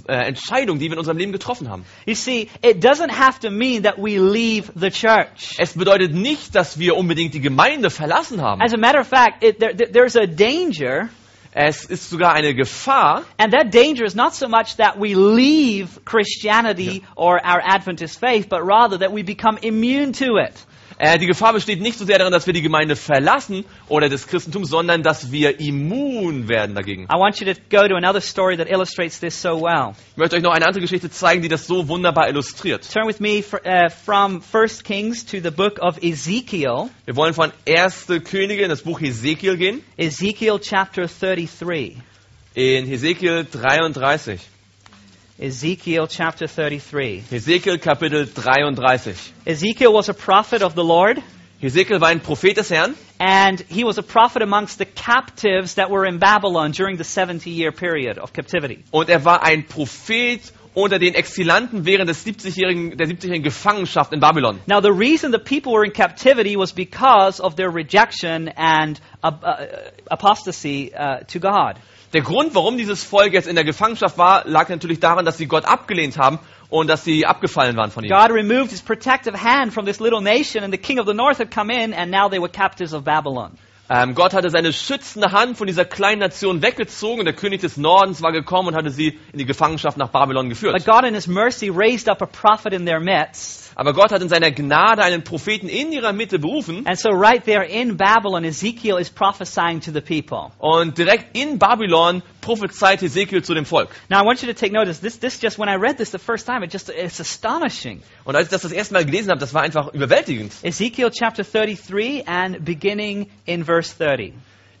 äh, Entscheidungen, die wir in unserem Leben getroffen haben. You see, it doesn't have to mean that we leave the church. Es bedeutet nicht, dass wir unbedingt die Gemeinde verlassen haben. As a matter of fact, it, there, there- there's a danger, Es ist sogar eine Gefahr, and that danger is not so much that we leave Christianity or our Adventist faith, but rather that we become immune to it. Äh, die Gefahr besteht nicht so sehr darin, dass wir die Gemeinde verlassen oder das Christentum, sondern dass wir immun werden dagegen. I want you to go to another story that illustrates this so well. Ich möchte euch noch eine andere Geschichte zeigen, die das so wunderbar illustriert. Turn with me fr- uh, from 1 Kings to the book of Ezekiel, Wir wollen von 1. Könige in das Buch Hesekiel gehen, Ezekiel chapter 33. in Hesekiel 33. Ezekiel chapter 33. Hesekiel Kapitel 33. Ezekiel was a prophet of the Lord, Hesekiel war ein Prophet des Herrn and he was a prophet amongst the captives that were in Babylon during the 70 year period of captivity. und er war ein Prophet unter den Exilanten während des 70-jährigen, der 70-jährigen Gefangenschaft in Babylon. Now, the reason the people were in captivity was because of their rejection and uh, uh, apostasy uh, to God. Der Grund, warum dieses Volk jetzt in der Gefangenschaft war, lag natürlich daran, dass sie Gott abgelehnt haben und dass sie abgefallen waren von ihm. God removed his protective hand from this little nation, and the king of the north had come in, and now they were captives of Babylon. Ähm, Gott hatte seine schützende Hand von dieser kleinen Nation weggezogen und der König des Nordens war gekommen und hatte sie in die Gefangenschaft nach Babylon geführt. But God, in his mercy, raised up a prophet in their midst. Aber Gott hat in seiner Gnade einen Propheten in ihrer Mitte berufen And so, right there in Babylon, Ezekiel is prophesying to the people. und direkt in Babylon prophezeit Hesekiel zu dem Volk. Now, I want you to take notice. This, this just, when I read this the first time, it just, it's astonishing. Und als ich das das erste Mal gelesen habe, das war einfach überwältigend. Ezekiel chapter 33 and beginning in verse 30.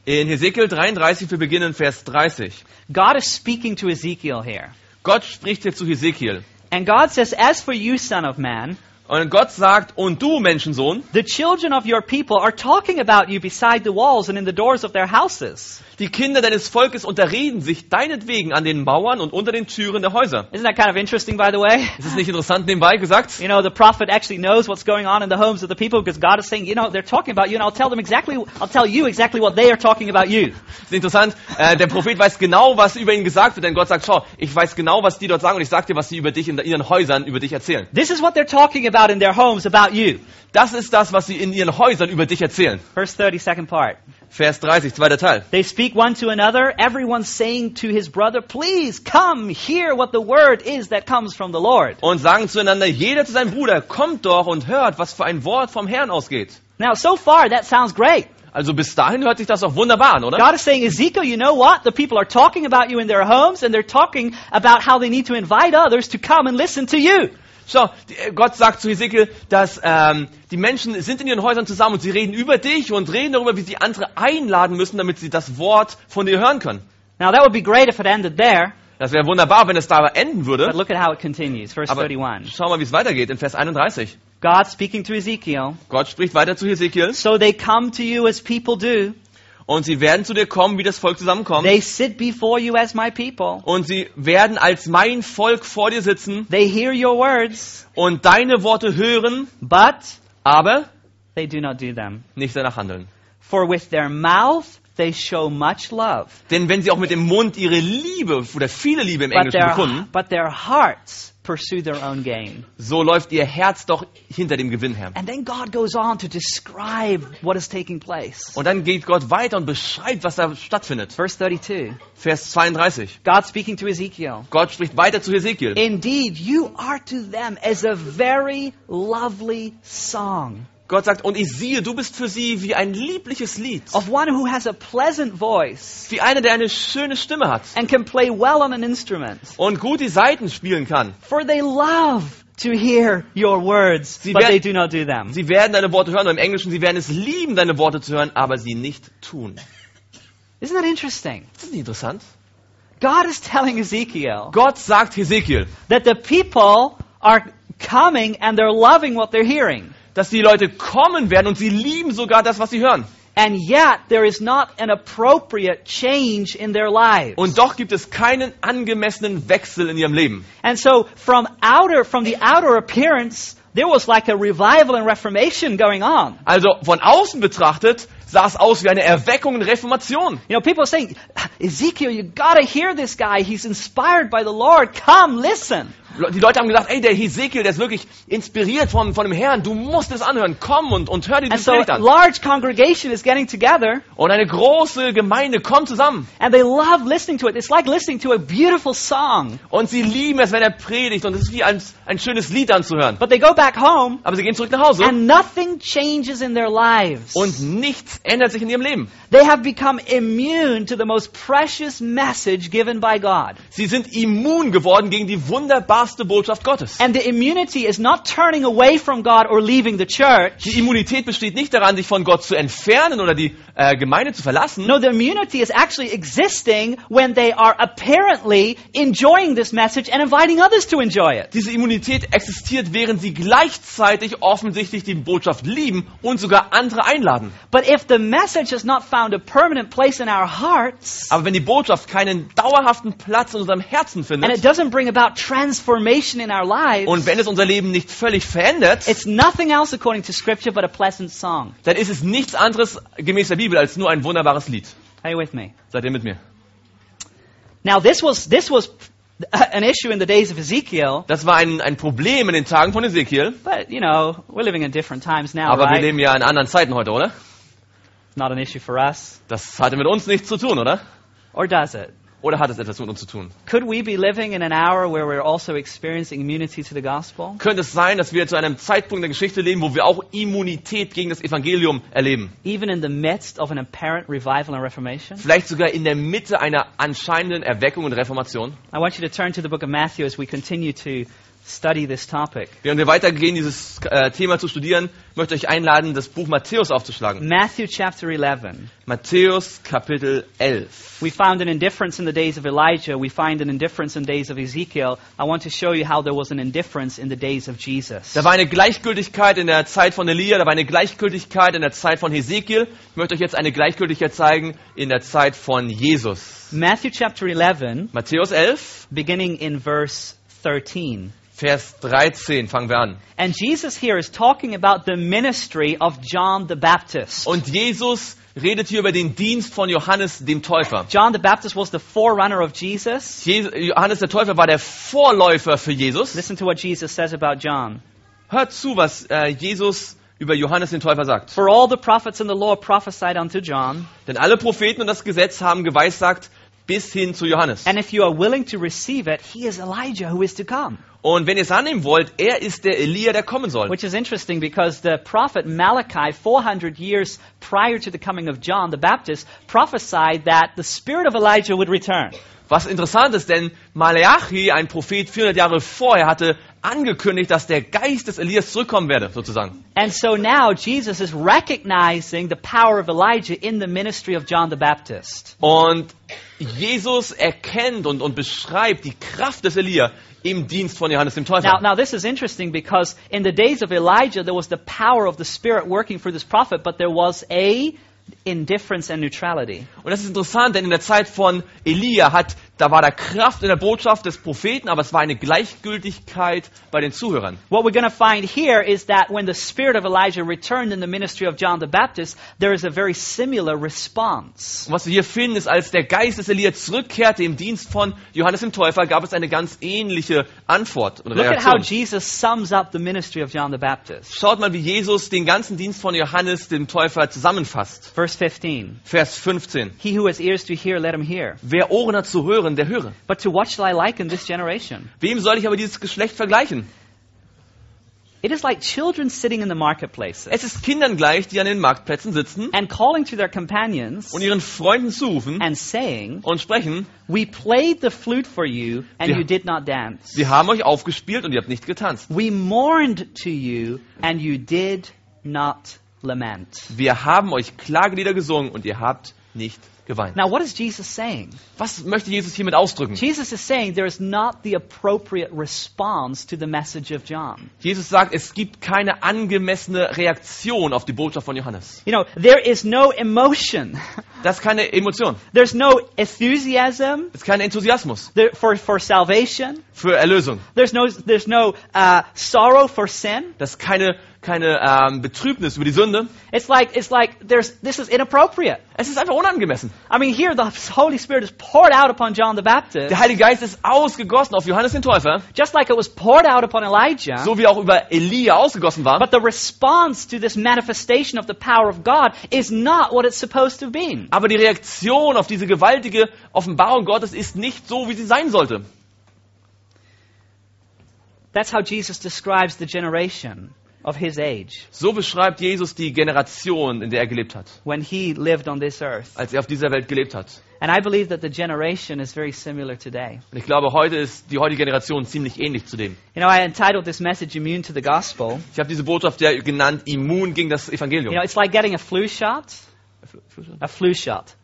In Hesekiel 33, wir beginnen in Vers 30. God is speaking to Ezekiel here. Gott spricht hier zu Hesekiel. And God says, As for you, son of man, Und Gott sagt, und du, Menschensohn, the children of your people are talking about you beside the walls and in the doors of their houses. die Kinder deines Volkes unterreden sich deinetwegen an den Mauern und unter den Türen der Häuser. Isn't that kind of interesting, by the way? Ist es nicht interessant nebenbei gesagt? You know, the prophet actually knows what's going on in the homes of the people because God is saying, you know, they're talking about you, and I'll tell them exactly, I'll tell you exactly what they are talking about you. Ist interessant, äh, der Prophet weiß genau, was über ihn gesagt wird, denn Gott sagt, schau, ich weiß genau, was die dort sagen und ich sag dir, was sie über dich in ihren Häusern über dich erzählen. This is what they're talking about in their homes about you. Das ist das, was sie in ihren Häusern über dich erzählen. Verse 30, second part. Vers 30, zweiter Teil. They speak one to another, everyone saying to his brother, please come, hear what the word is that comes from the Lord. Und sagen zueinander, jeder zu seinem Bruder, kommt doch und hört, was für ein Wort vom Herrn ausgeht. Now, so far, that sounds great. Also bis dahin hört sich das auch wunderbar an, oder? God is saying, Ezekiel, you know what? The people are talking about you in their homes, and they're talking about how they need to invite others to come and listen to you. Schau, äh, Gott sagt zu Hesekiel, dass ähm, die Menschen sind in ihren Häusern zusammen und sie reden über dich und reden darüber, wie sie andere einladen müssen, damit sie das Wort von dir hören können. Now, that would be great if it ended there, Das wäre wunderbar, wenn es da enden but würde. look at how it continues. Verse Aber 31. schau mal, wie es weitergeht in Vers 31. God speaking to Ezekiel, Gott spricht weiter zu Hesekiel so they come to you as people do. Und sie werden zu dir kommen, wie das Volk zusammenkommt. They sit before you as my people. Und sie werden als mein Volk vor dir sitzen They hear your words, und deine Worte hören, but aber they do not do them. nicht danach handeln. For with their mouth they show much love, Denn wenn sie auch mit dem Mund ihre Liebe oder viele Liebe im but Englischen their, bekunden, but their hearts pursue their own gain. so läuft ihr Herz doch hinter dem Gewinn her. And then God goes on to describe what is taking place. Und dann geht Gott weiter und beschreibt, was da stattfindet. Verse 32. Vers 32. God speaking to Ezekiel. Gott spricht weiter zu Hesekiel. Indeed, you are to them as a very lovely song Gott sagt, und ich siehe, du bist für sie wie ein liebliches Lied. of one who has a pleasant voice Wie einer, der eine schöne Stimme hat and can play well on an instrument. und gut die Saiten spielen kann. For they love to hear your words, Sie but wer- they do not do them. Sie werden deine Worte hören, oder im Englischen, sie werden es lieben, deine Worte zu hören, aber sie nicht tun. Isn't that interesting? Ist das nicht interessant? God is telling Ezekiel Gott sagt Hesekiel, that the people are coming and they're loving what they're hearing. Dass die Leute kommen werden und sie lieben sogar das, was sie hören. And yet, there is not an appropriate change in their lives. Und doch gibt es keinen angemessenen Wechsel in ihrem Leben. And so, from outer, from the outer appearance, there was like a revival and reformation going on. Also von außen betrachtet sah es aus wie eine Erweckung und Reformation. You know, people saying, Ezekiel, you gotta hear this guy. He's inspired by the Lord. Come, listen. Die Leute haben gesagt, ey, der Hesekiel, der ist wirklich inspiriert von, von dem Herrn. Du musst es anhören. Komm und, und hör dir And die so, Predigt an. large congregation is getting together, Und eine große Gemeinde kommt zusammen. and they love listening to it. It's like listening to a beautiful song. Und sie lieben es, wenn er predigt. Und es ist wie ein, ein schönes Lied anzuhören. But they go back home, Aber sie gehen zurück nach Hause. and nothing changes in their lives. Und nichts ändert sich in ihrem Leben. They have become immune to the most precious message given by God. Sie sind immun geworden gegen die wunderbarste Botschaft Gottes. And the immunity is not turning away from God or leaving the church. Die Immunität besteht nicht daran, sich von Gott zu entfernen oder die äh, Gemeinde zu verlassen. No, the immunity is actually existing when they are apparently enjoying this message and inviting others to enjoy it. Diese Immunität existiert, während sie gleichzeitig offensichtlich die Botschaft lieben und sogar andere einladen. But if the message has not found a permanent place in our hearts, Aber wenn die Botschaft keinen dauerhaften Platz in unserem Herzen and it findet doesn't bring about transformation in our lives, und wenn es unser Leben nicht völlig verändert, it's nothing else according to Scripture but a pleasant song. dann ist es nichts anderes gemäß der Bibel als nur ein wunderbares Lied. Are you with me? Seid ihr mit mir? Now, this was, this was [laughs] an issue in the days of Ezekiel, Das war ein, ein Problem in den Tagen von Ezekiel. but you know, we're living in different times now, Aber wir right? leben ja in anderen Zeiten heute, oder? Not an issue for us. Das hatte mit uns nichts zu tun, oder? Or does it? Oder hat es etwas mit uns zu tun? Could we be living in an hour where we're also experiencing immunity to the gospel? Könnte es sein, dass wir zu einem Zeitpunkt der Geschichte leben, wo wir auch Immunität gegen das Evangelium erleben? Even in the midst of an apparent revival and reformation? Vielleicht sogar in der Mitte einer anscheinenden Erweckung und Reformation? I want you to turn to the book of Matthew as we continue to study this topic. Während wir weitergehen, dieses äh, Thema zu studieren, möchte ich euch einladen, das Buch Matthäus aufzuschlagen. Matthew chapter 11. Matthäus Kapitel 11. We found an indifference in the days of Elijah. We find an indifference in the days of Ezekiel. I want to show you how there was an indifference in the days of Jesus. Da war eine Gleichgültigkeit in der Zeit von Elia, da war eine Gleichgültigkeit in der Zeit von Hesekiel. Ich möchte euch jetzt eine Gleichgültigkeit zeigen in der Zeit von Jesus. Matthew chapter 11, Matthäus 11, beginning in verse 13. Vers 13 fangen wir an. And Jesus here is talking about the ministry of John the Baptist. Und Jesus redet hier über den Dienst von Johannes dem Täufer. John the Baptist was the forerunner of Jesus. Je- Johannes der Täufer war der Vorläufer für Jesus. Listen to what Jesus says about John. Hört zu, was äh, Jesus über Johannes den Täufer sagt. For all the prophets in the law prophesied unto John, Denn alle Propheten und das Gesetz haben geweissagt bis hin zu Johannes. and if you are willing to receive it, he is Elijah who is to come. Und wenn ihr es annehmen wollt, er ist der Elia, der kommen soll. Which is interesting because the prophet Malachi, 400 years prior to the coming of John the Baptist, prophesied that the spirit of Elijah would return. Was interessant ist, denn Maleachi, ein Prophet 400 Jahre vorher, hatte angekündigt, dass der Geist des Elias zurückkommen werde, sozusagen. And so now Jesus is recognizing the power of Elijah in the ministry of John the Baptist. Und Jesus erkennt und, und beschreibt die Kraft des Elia im Dienst von Johannes dem Täufer. Now, now this is interesting because in the days of Elijah there was the power of the Spirit working for this prophet, but there was a indifference and neutrality. Und das ist interessant, denn in der Zeit von Elia hat, da war da Kraft in der Botschaft des Propheten, aber es war eine Gleichgültigkeit bei den Zuhörern. What we're going to find here is that when the spirit of Elijah returned in the ministry of John the Baptist, there is a very similar response. Und was wir hier finden, ist, als der Geist des Elia zurückkehrte im Dienst von Johannes dem Täufer, gab es eine ganz ähnliche Antwort oder Look at how Reaktion. Jesus sums up the ministry of John the Baptist. Schaut mal, wie Jesus den ganzen Dienst von Johannes dem Täufer zusammenfasst. Verse 15. Vers 15. He who has ears to hear, let him hear. Wer Ohren hat zu hören, der höre. But to what shall I liken this generation? Wem soll ich aber dieses Geschlecht vergleichen? It is like children sitting in the marketplaces Es ist Kindern gleich, die an den Marktplätzen sitzen and calling to their companions und ihren Freunden zurufen and saying, und sprechen, We played the flute for you, and Wir- you did not dance. wir haben euch aufgespielt und ihr habt nicht getanzt. We mourned to you, and you did not lament. Wir haben euch Klagelieder gesungen und ihr habt nicht geweint. Now, what is Jesus saying? Was möchte Jesus hiermit ausdrücken? Jesus is saying there is not the appropriate response to the message of John. Jesus sagt, es gibt keine angemessene Reaktion auf die Botschaft von Johannes. You know, there is no emotion. Das ist keine Emotion. There's no enthusiasm Das ist kein Enthusiasmus there for, for salvation. für Erlösung. There's no, there's no uh, sorrow for sin. Das ist keine, keine ähm, Betrübnis über die Sünde. It's like, it's like there's, this is inappropriate. Es ist einfach unangemessen. I mean, here the Holy Spirit is poured out upon John the Baptist, Der Heilige Geist ist ausgegossen auf Johannes den Täufer, just like it was poured out upon Elijah. so wie auch über Elia ausgegossen war. But the response to this manifestation of the power of God is not what it's supposed to be. Aber die Reaktion auf diese gewaltige Offenbarung Gottes ist nicht so, wie sie sein sollte. That's how Jesus describes the generation of his age So beschreibt Jesus die Generation, in der er gelebt hat, when he lived on this earth. als er auf dieser Welt gelebt hat. And I believe that the generation is very similar today. Und ich glaube, heute ist die heutige Generation ziemlich ähnlich zu dem. You know, I entitled this message Immune to the Gospel. Ich habe diese Botschaft ja genannt, immun gegen das You Evangelium. know, it's like getting a flu shot. A flu shot.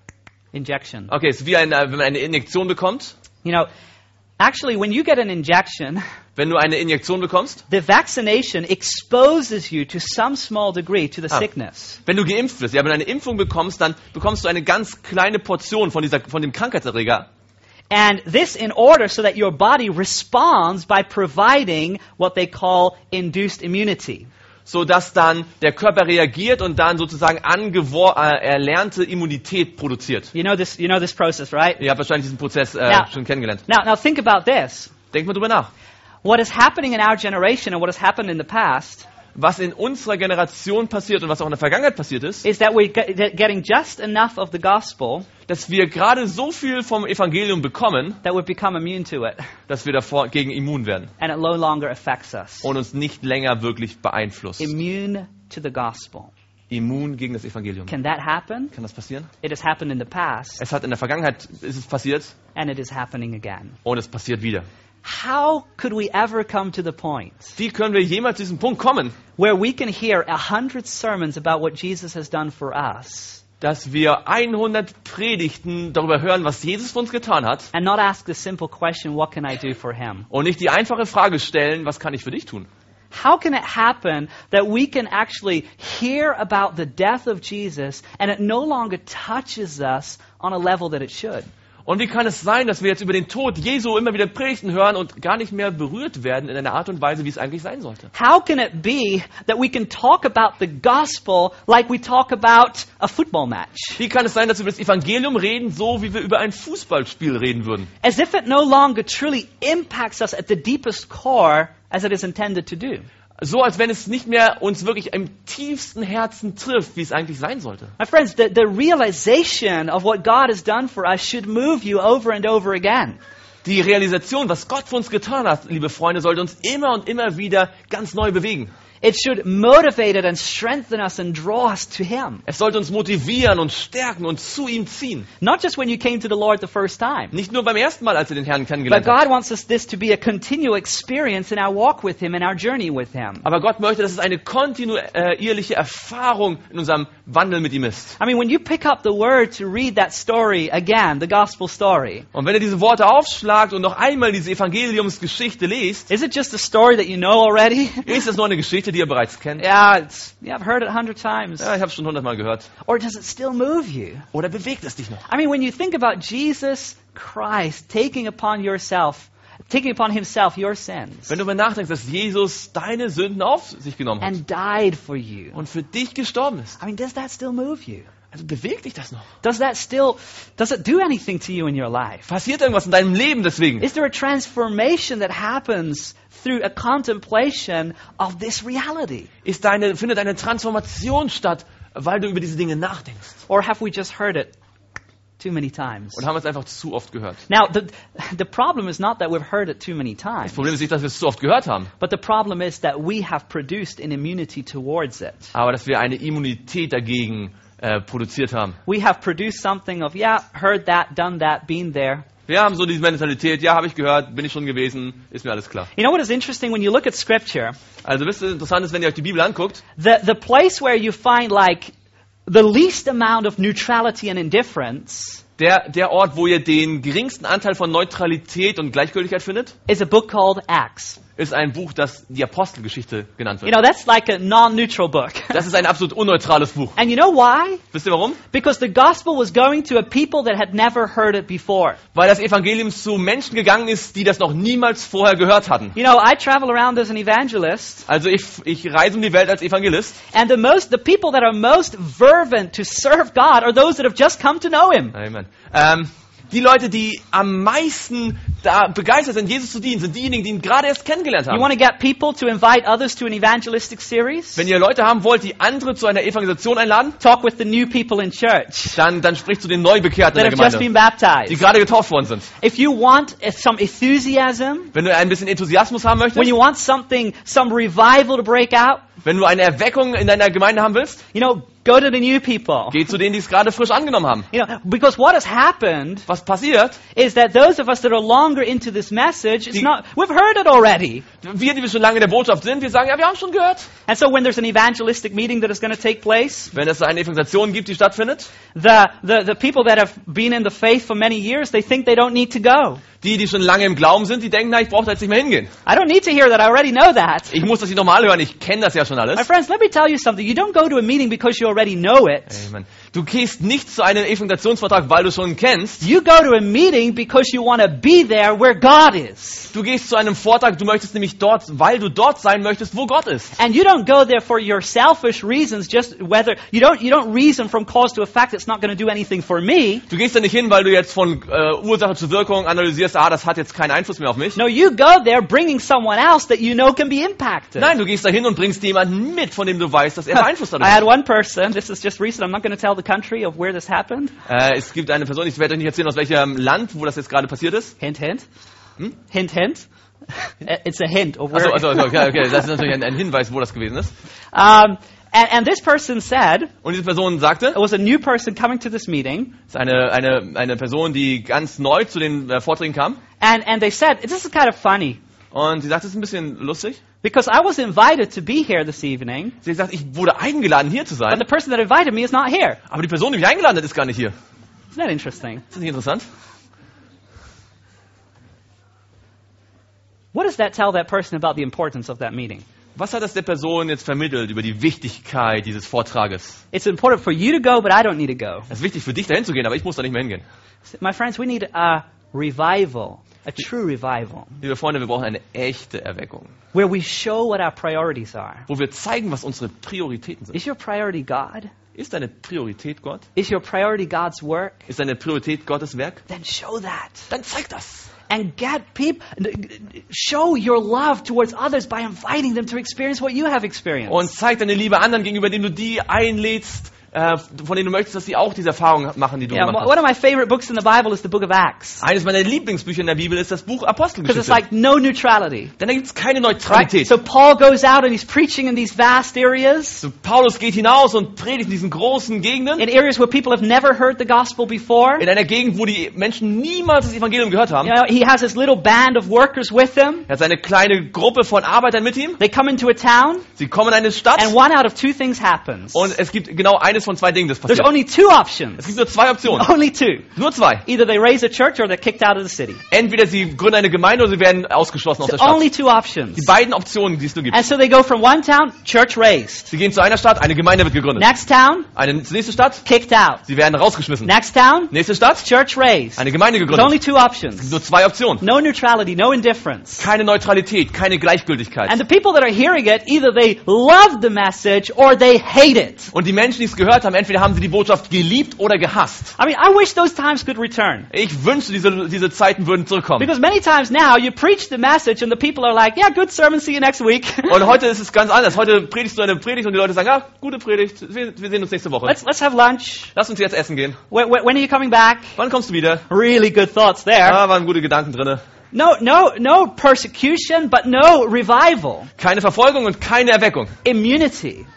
Injection. Okay, es ist wie ein, äh, wenn man eine Injektion bekommt. You know, actually, when you get an injection, Wenn du eine Injektion bekommst, the vaccination exposes you to some small degree to the Ah. sickness. wenn du geimpft wirst, ja, wenn du eine Impfung bekommst, dann bekommst du eine ganz kleine Portion von, dieser, von dem Krankheitserreger. And this in order so that your body responds by providing what they call induced immunity. so dass dann der Körper reagiert und dann sozusagen äh, erlernte Immunität produziert. You know this, you know this process, right? Ihr habt wahrscheinlich diesen Prozess äh, Ja. schon kennengelernt. Now, now think about this. Denkt mal drüber nach. What is happening in our generation and what has happened in the past Was in unserer Generation passiert und was auch in der Vergangenheit passiert ist, is that we're getting just enough of the gospel dass wir gerade so viel vom Evangelium bekommen, that we've become immune to it dass wir davor gegen immun werden and it no longer affects us. und uns nicht länger wirklich beeinflusst. Immune to the gospel. Immun gegen das Evangelium. Can that happen? Kann das passieren? It has happened in the past Es hat in der Vergangenheit ist es passiert and it is happening again. und es passiert wieder. How could we ever come to the point Wie können wir jemals zu diesem Punkt kommen, where we can hear a hundred sermons about what Jesus has done for us dass wir 100 Predigten darüber hören, was Jesus für uns getan hat and not ask the simple question, what can I do for him? und nicht die einfache Frage stellen, was kann ich für dich tun? How can it happen that we can actually hear about the death of Jesus and it no longer touches us on a level that it should? Und wie kann es sein, dass wir jetzt über den Tod Jesu immer wieder Predigten hören und gar nicht mehr berührt werden in einer Art und Weise, wie es eigentlich sein sollte? How can it be that we can talk about the gospel like we talk about a football match? Wie kann es sein, dass wir über das Evangelium reden, so wie wir über ein Fußballspiel reden würden? As if it no longer truly impacts us at the deepest core as it is intended to do. So als wenn es nicht mehr uns wirklich im tiefsten Herzen trifft, wie es eigentlich sein sollte. My friends, the, the realization of what God has done for us should move you over and over again. Die Realisation, was Gott für uns getan hat, liebe Freunde, sollte uns immer und immer wieder ganz neu bewegen. It should motivate and strengthen us and draw us to Him. Es sollte uns motivieren und stärken und zu ihm ziehen. Not just when you came to the Lord the first time. Nicht nur beim ersten Mal, als ihr den Herrn But kennengelernt habt. God wants us this to be a continual experience in our walk with Him and our journey with Him. Aber Gott möchte, dass es eine kontinuierliche Erfahrung in unserem Wandel mit ihm ist. I mean, when you pick up the word to read that story again, the gospel story, Und wenn ihr diese Worte aufschlagt und noch einmal diese Evangeliumsgeschichte lest, is it just a story that you know already? ist das nur eine [laughs] Geschichte, die ihr bereits kennt? yeah, it's, yeah, I've heard it a hundred times. Ja, ich habe schon hundertmal gehört. Or does it still move you? Oder bewegt es dich noch? I mean, when you think about Jesus Christ taking upon yourself, taking upon himself your sins Wenn du darüber nachdenkst, dass Jesus deine Sünden auf sich genommen hat and died for you, und für dich gestorben ist, I mean, does that still move you? Also bewegt dich das noch? Does that still, does it do anything to you in your life? Passiert irgendwas in deinem Leben deswegen? Is there a transformation that happens through a contemplation of this reality? Ist deine, findet eine Transformation statt, weil du über diese Dinge nachdenkst? Or have we just heard it too many times? Und haben es einfach zu oft gehört? Now, the, the problem is not that we've heard it too many Das times, Problem ist nicht, dass wir es zu oft gehört haben, but the problem is that we have produced an immunity towards it. aber dass wir eine Immunität dagegen äh, produziert haben. We have produced something of, yeah, heard that, done that, been there. Wir haben so diese Mentalität, ja, habe ich gehört, bin ich schon gewesen, ist mir alles klar. You know what is interesting when you look at Scripture? Also wisst ihr, interessant ist, wenn ihr euch die Bibel anguckt, The, the place where you find like the least amount of neutrality and indifference der, der Ort, wo ihr den geringsten Anteil von Neutralität und Gleichgültigkeit findet, is a book called Acts. Ist ein Buch, das die Apostelgeschichte genannt You wird. know, that's like a non-neutral book. [laughs] Das ist ein absolut unneutrales Buch. and you know why? Wisst ihr warum? Because the gospel was going to a people that had never heard it before. Weil das Evangelium zu Menschen gegangen ist, die das noch niemals vorher gehört hatten. You know, I travel around as an evangelist, Also ich, ich reise um die Welt als Evangelist. and the most, the people that are most fervent to serve God are those that have just come to know Him. Amen. Ähm, die Leute, die am meisten da begeistert sind, Jesus zu dienen, sind diejenigen, die ihn gerade erst kennengelernt You haben. want to get people to invite others to an evangelistic series? Wenn ihr Leute haben wollt, die andere zu einer Evangelisation einladen, Talk with the new people in church dann, dann spricht zu den Neubekehrten in der just been Gemeinde, die baptized. gerade getauft worden sind. If you want some enthusiasm, Wenn du ein bisschen Enthusiasmus haben when möchtest, you want something, some revival to break out, wenn du eine Erweckung in deiner Gemeinde haben willst, you know, go to the new people. geh zu denen, die es gerade frisch angenommen haben. You know, because what has happened Was passiert? is that those of us that are longer into this message, it's Die- not, we've heard it already. Wir, die wir schon lange in der Botschaft sind, wir sagen, ja, wir haben schon gehört. And so when there's an evangelistic meeting that is going to take place, Wenn es eine Evangelisation gibt, die stattfindet, the, the, the people that have been in the faith for many years, they think they don't need to go. Die, die schon lange im Glauben sind, die denken, na, ich brauche da jetzt nicht mehr hingehen. I don't need to hear that. I already know that. Ich muss das nicht nochmal hören, ich kenne das ja schon My alles. friends, let me tell you something. You don't go to a meeting because you already know it. Amen. Du gehst nicht zu einem Evangelisationsvortrag, weil du schon kennst. You go to a meeting because you want to be there where God is. Du gehst zu einem Vortrag, du möchtest nämlich dort, weil du dort sein möchtest, wo Gott ist. And you don't go there for your selfish reasons, just whether you don't you don't reason from cause to effect it's not going to do anything for me. Du gehst da nicht hin, weil du jetzt von äh, Ursache zu Wirkung analysierst, ah, das hat jetzt keinen Einfluss mehr auf mich. No, you go there bringing someone else that you know can be impacted. Nein, du gehst da hin und bringst jemanden mit, von dem du weißt, dass er [laughs] beeinflusst I dadurch had one person, this is just recent, I'm not going to tell the country of where this happened. Äh, es gibt eine Person, ich werde euch nicht erzählen, aus welchem Land, wo das jetzt gerade passiert ist. Hint, hint. Hm? Hint, hint. It's a hint of where. Also, also, okay, okay, das ist natürlich ein, ein [laughs] Hinweis, wo das gewesen ist. Um, and, and this person said, Und diese Person sagte, it was a new person coming to this meeting, es ist eine, eine, eine Person, die ganz neu zu den äh, Vorträgen kam. and, and they said, this is kind of funny, Und sie sagte, es ist ein bisschen lustig. Because I was invited to be here this evening, Sie sagt, ich wurde eingeladen, hier zu but sein. the person that invited me is not here. Aber die Person, die mich eingeladen hat, ist gar nicht hier. Isn't that interesting? Ist das nicht interessant? What does that tell that person about the importance of that meeting? Was hat das der Person jetzt vermittelt über die Wichtigkeit dieses Vortrages? It's important for you to go, but I don't need to go. Es ist wichtig für dich, dahin zu gehen, aber ich muss da nicht mehr hingehen. My friends, we need a revival, a true revival, Liebe Freunde, wir brauchen eine echte Erweckung, where we show what our priorities are. wo wir zeigen, was unsere Prioritäten sind. Is your priority God? Ist deine Priorität Gott? Is your priority God's work? Ist deine Priorität Gottes Werk? Then show that. Dann zeig das. And get people, show your love towards others by inviting them to experience what you have experienced. Und zeig deine Liebe anderen gegenüber, indem du die einlädst, von denen du möchtest, dass sie auch diese Erfahrung machen, die du Yeah, gemacht one hast. of my favorite books in the Bible is the book of Acts. Eines meiner Lieblingsbücher in der Bibel ist das Buch Because it's Apostelgeschichte. like no neutrality. Denn da gibt es keine Right? Neutralität. So Paul goes out and he's preaching in these vast areas, So, Paulus geht hinaus und predigt in diesen großen Gegenden, in areas where people have never heard the gospel before. in einer Gegend, wo die Menschen niemals das Evangelium gehört haben. You know, he has his little band of workers with him. Er hat seine kleine Gruppe von Arbeitern mit ihm. They come into a town, Sie kommen in eine Stadt and one out of two things happens. und es gibt genau eines von zwei Dingen, das There's passiert. only two Es options. gibt nur zwei Optionen. Only two. Nur zwei. Either they raise a church or they're kicked out of the city. Entweder sie gründen eine Gemeinde oder sie werden ausgeschlossen aus der It's only Stadt. two options. Die beiden Optionen, die es nur gibt. And so they go from one town, church raised. Sie gehen zu einer Stadt, eine Gemeinde wird gegründet. Next town, Eine nächste Stadt, kicked out. sie werden rausgeschmissen. Next town, Nächste Stadt, church raised. eine Gemeinde There's gegründet. only two options. Nur zwei Optionen. No neutrality, no indifference. Keine Neutralität, keine Gleichgültigkeit. And the people that are hearing it, either they love the message or they hate it. Und die Menschen, die es gehört haben, entweder haben sie die Botschaft geliebt oder gehasst. I mean, I wish those times could return. Ich wünschte, diese, diese Zeiten würden zurückkommen. Because many times now you preach the message and the people are like, yeah, good sermon, see you next week. [laughs] Und heute ist es ganz anders. Heute predigst du eine Predigt und die Leute sagen, ah, gute Predigt, wir, wir sehen uns nächste Woche. let's, let's have lunch. Lass uns jetzt essen gehen. When when are you coming back? Wann kommst du wieder? Really good thoughts there. Ah, waren gute Gedanken drinne. No, no, no persecution, but no revival. Keine Verfolgung und keine Erweckung. Immunity.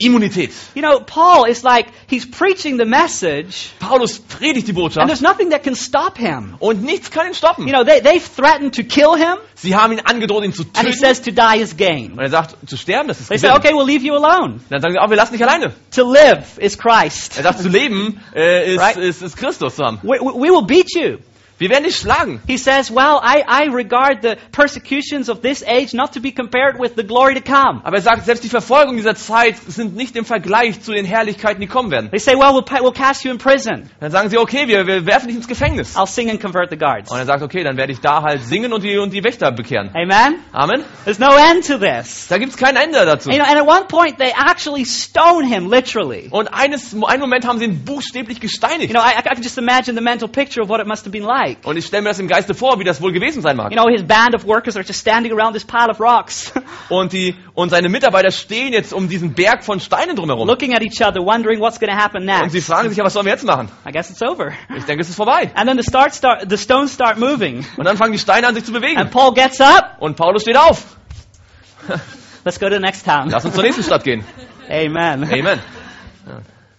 Immunität. You know, Paul is like, he's preaching the message, Paulus predigt die Botschaft. and there's nothing that can stop him. und nichts kann ihn stoppen. You know, they, they've threatened to kill him, Sie haben ihn angedroht, ihn zu töten. and he says to die is gain. Und er sagt, zu sterben, das ist They say, okay, we'll leave you alone. Dann sagen sie, ah, wir lassen dich alleine. To live is Christ. Er sagt, zu leben äh, ist, Right. ist, ist Christus we we will beat you. Wir werden dich schlagen. He says, well, I, I regard the persecutions of this age not to be compared with the glory to come. Aber er sagt, selbst die Verfolgung dieser Zeit sind nicht im Vergleich zu den Herrlichkeiten, die kommen werden. They say, well, we'll, we'll cast you in prison. Dann sagen sie, okay, wir, wir werfen dich ins Gefängnis. I'll sing and convert the guards. Und er sagt, okay, dann werde ich da halt singen und die, und die Wächter bekehren. Amen? Amen. There's no end to this. Da gibt's kein Ende dazu. You know, and at one point they actually stone him, literally. Und eines, einen Moment haben sie ihn buchstäblich gesteinigt. You know, I, I can just imagine the mental picture of what it must have been like. Und ich stelle mir das im Geiste vor, wie das wohl gewesen sein mag. You know, his band of workers are just standing around this pile of rocks, [laughs] Und, die, und seine Mitarbeiter stehen jetzt um diesen Berg von Steinen drumherum. looking at each other, wondering what's going to happen Und sie next. fragen sich, ja, was sollen wir jetzt machen? I guess it's over. Ich denke, es ist vorbei. And then the, start start, the stones start moving. Und dann fangen die Steine an, sich zu And bewegen. Paul gets up. Und Paulus steht auf. [laughs] Let's go to the next town. Lass uns zur nächsten Stadt gehen. [laughs] Amen. Amen.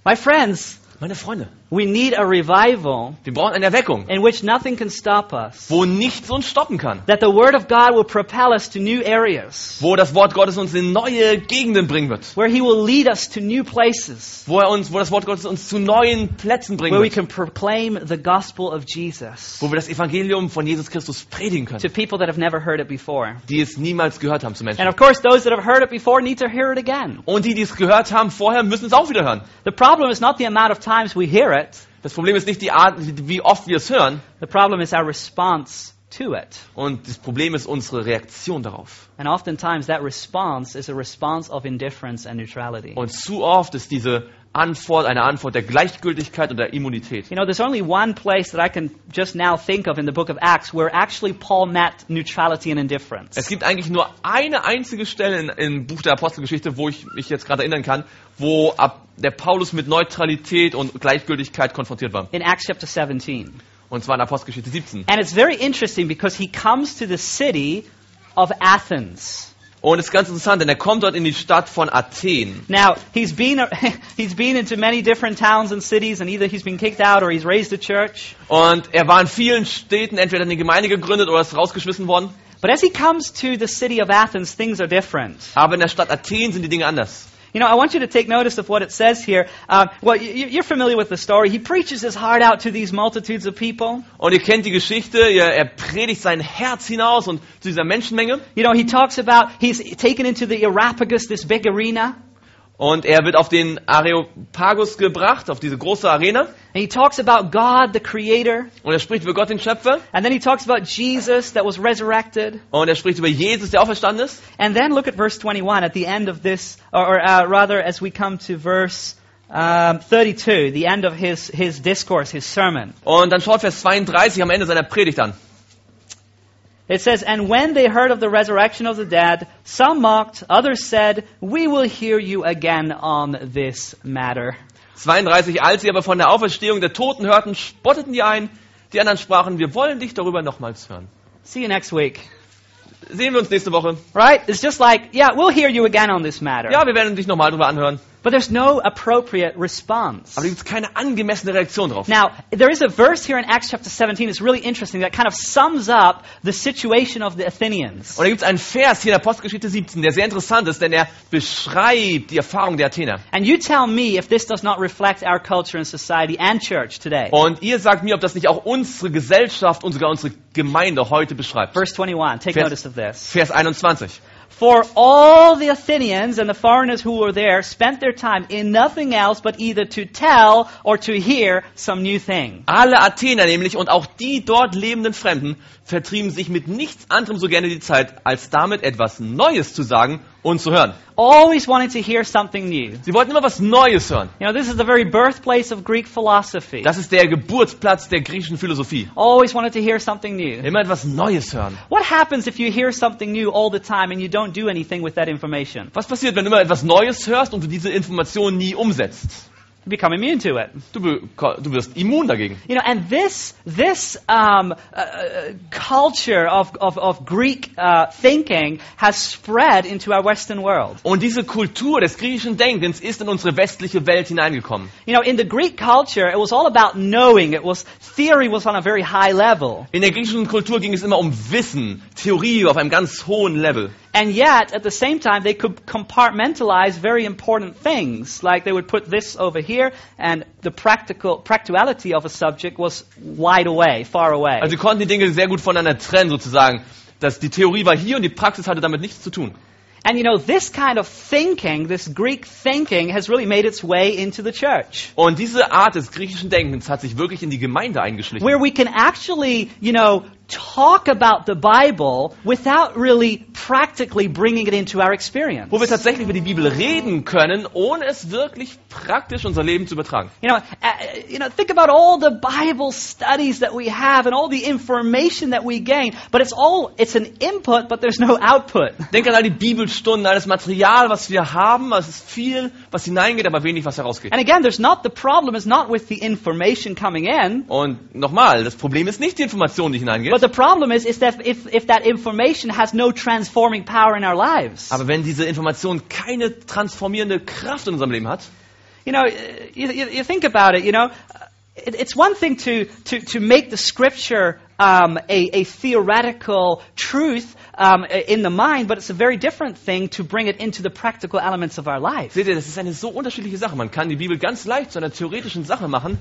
My friends, Meine Freunde, we need a revival wir brauchen eine Erweckung, in which nothing can stop us. wo nichts uns stoppen kann. That the Word of God will propel us to new areas. Wo das Wort Gottes uns in neue Gegenden bringen wird. Where He will lead us to new places. Wo, er uns, wo das Wort Gottes uns zu neuen Plätzen bringen Where we wird. can proclaim the gospel of Jesus Wo wir das Evangelium von Jesus Christus predigen können. to people that have never heard it before. Die es niemals gehört haben zu Menschen. And of course, those that have heard it before need to hear it again. Und die, die es gehört haben vorher, müssen es auch wieder hören. The problem is not the amount of times we hear it. Das Problem ist nicht die Art, wie wie oft wir es hören, The problem is our response to it. und das Problem ist unsere Reaktion darauf. And oftentimes that response is a response of indifference and neutrality. Und zu oft ist diese Antwort eine Antwort der Gleichgültigkeit und der Immunität. You know, there's only one place that I can just now think of in the book of Acts where actually Paul met neutrality and indifference. Es gibt eigentlich nur eine einzige Stelle in, im Buch der Apostelgeschichte, wo ich mich jetzt gerade erinnern kann, wo ab der Paulus mit Neutralität und Gleichgültigkeit konfrontiert war. In Acts chapter 17. Und zwar in Apostelgeschichte 17. And it's very interesting because he comes to the city of Athens. Und es ist ganz interessant, denn er kommt dort in die Stadt von Athen. Now, he's been, [laughs] he's been into many different towns and cities, and either he's been kicked out or he's raised a church. Und er war in vielen Städten entweder eine Gemeinde gegründet oder ist rausgeschmissen worden. But as he comes to the city of Athens, things are different. Aber in der Stadt Athen sind die Dinge anders. You know, I want you to take notice of what it says here. Um, well, you, you're familiar with the story. He preaches his heart out to these multitudes of people. Und ihr kennt die Geschichte, er predigt sein Herz hinaus und zu dieser Menschenmenge. You know, he talks about he's taken into the Areopagus, this big arena, Und er wird auf den Areopagus gebracht, auf diese große Arena. and he talks about God, the Creator, Und er spricht über Gott, den Schöpfer. and then he talks about Jesus that was resurrected. Und er spricht über Jesus, der auferstanden ist. And then look at verse 21 at the end of this, or, uh, rather, as we come to verse um, 32, the end of his, his discourse, his sermon. Und dann schaut Vers 32 am Ende seiner Predigt an. It says, And when they heard of the resurrection of the dead, some mocked, others said, We will hear you again on this matter. 32, als sie aber von der Auferstehung der Toten hörten, spotteten die einen. Die anderen sprachen, wir wollen dich darüber nochmals hören. See you next week. Sehen wir uns nächste Woche. Right? It's just like, yeah, we'll hear you again on this matter. Ja, wir werden dich nochmal darüber anhören. But there's no appropriate response. Aber da gibt es keine angemessene Reaktion drauf. Now, there is a verse here in Acts chapter 17 that's really interesting that kind of sums up the situation of the Athenians. Und da gibt es einen Vers hier in Apostelgeschichte 17, der sehr interessant ist, denn er beschreibt die Erfahrung der Athener. And you tell me if this does not reflect our culture and society and church today. Und ihr sagt mir, ob das nicht auch unsere Gesellschaft und sogar unsere Gemeinde heute beschreibt. Verse 21, take Vers- notice of this. Vers 21. For all the Athenians and the foreigners who were there spent their time in nothing else but either to tell or to hear some new thing. Alle Athener nämlich und auch die dort lebenden Fremden vertrieben sich mit nichts anderem so gerne die Zeit, als damit etwas Neues zu sagen und zu hören. Always wanting to hear something new. Sie wollten immer was Neues hören. You know, this is the very birthplace of Greek philosophy. Das ist der Geburtsplatz der griechischen Philosophie. Always wanted to hear something new. Immer etwas Neues hören. What happens if you hear something new all the time and you don't do anything with that information? Was passiert, wenn du immer etwas Neues hörst und du diese Information nie umsetzt? Become immune to it. Du, du wirst immun dagegen. You know, and this this um, uh, culture of of, of Greek uh, thinking has spread into our Western world. Und diese Kultur des griechischen Denkens ist in unsere westliche Welt hineingekommen. You know, in the Greek culture, it was all about knowing. It was theory was on a very high level, In der griechischen Kultur ging es immer um Wissen, Theorie auf einem ganz hohen Level. And yet at the same time they could compartmentalize very important things. Like they would put this over here, and the practical practicality of a subject was wide away, far away. Also sie konnten die Dinge sehr gut voneinander trennen sozusagen. Dass die Theorie war hier und die Praxis hatte damit nichts zu tun. And you know, this kind of thinking, this Greek thinking, has really made its way into the church. Und diese Art des griechischen Denkens hat sich wirklich in die Gemeinde eingeschlichen. Where we can actually, you know, talk about the Bible without really practically bringing it into our experience. Wo wir tatsächlich über die Bibel reden können, ohne es wirklich praktisch unser Leben zu übertragen. You know, uh, you know, think about all the Bible studies that we have and all the information that we gain, but it's all, it's an input, but there's no output. [laughs] Denk an all die Bibelstunden, all das Material, was wir haben. Es ist viel, was hineingeht, aber wenig, was herausgeht. And again, there's not, the problem is not with the information coming in, Und nochmal, das Problem ist nicht die Information, die hineingeht. But the problem is, is that if, if that information has no transforming power in our lives. Aber wenn diese Information keine transformierende Kraft in unserem Leben hat, You know, you, you, you think about it, you know, it, it's one thing to, to, to make the scripture um, a, a theoretical truth um, in the mind, but it's a very different thing to bring it into the practical elements of our life. seht ihr, das ist eine so unterschiedliche Sache. Man kann die Bibel ganz leicht zu einer theoretischen Sache machen,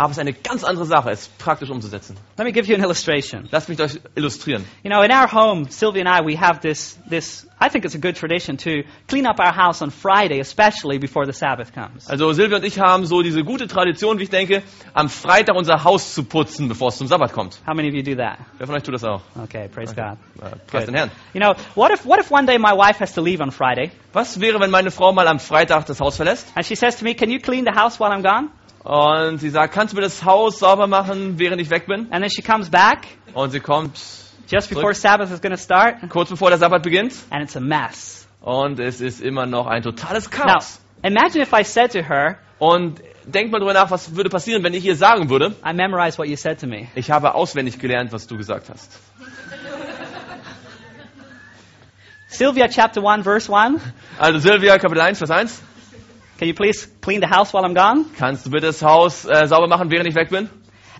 Aber es ist eine ganz andere Sache, es praktisch umzusetzen. Let me give you an illustration. Lasst mich euch illustrieren. You know, in our home, Sylvia and I, we have this, this, I think it's a good tradition to clean up our house on Friday, especially before the Sabbath comes. Also Silvia und ich haben so diese gute Tradition, wie ich denke, am Freitag unser Haus zu putzen, bevor es zum Sabbat kommt. How many of you do that? Wer von euch tut das auch? Okay, praise God. Äh, Preis den Herrn. You know, what if, what if one day my wife has to leave on Friday Was wäre, wenn meine Frau mal am Freitag das Haus verlässt and she says to me, can you clean the house while I'm gone? Und sie sagt, kannst du mir das Haus sauber machen, während ich weg bin? And then she comes back Und sie kommt just before Sabbath is going to start kurz bevor der Sabbat beginnt and it's a mess. und es ist immer noch ein totales Now, Chaos. imagine if I said to her, Und denkt mal drüber nach, was würde passieren, wenn ich ihr sagen würde, I memorized what you said to me. ich habe auswendig gelernt, was du gesagt hast. Sylvia chapter 1 verse 1. Also Silvia, Kapitel 1, Vers 1. Can you please clean the house while I'm gone? Kannst du bitte das Haus äh, sauber machen, während ich weg bin?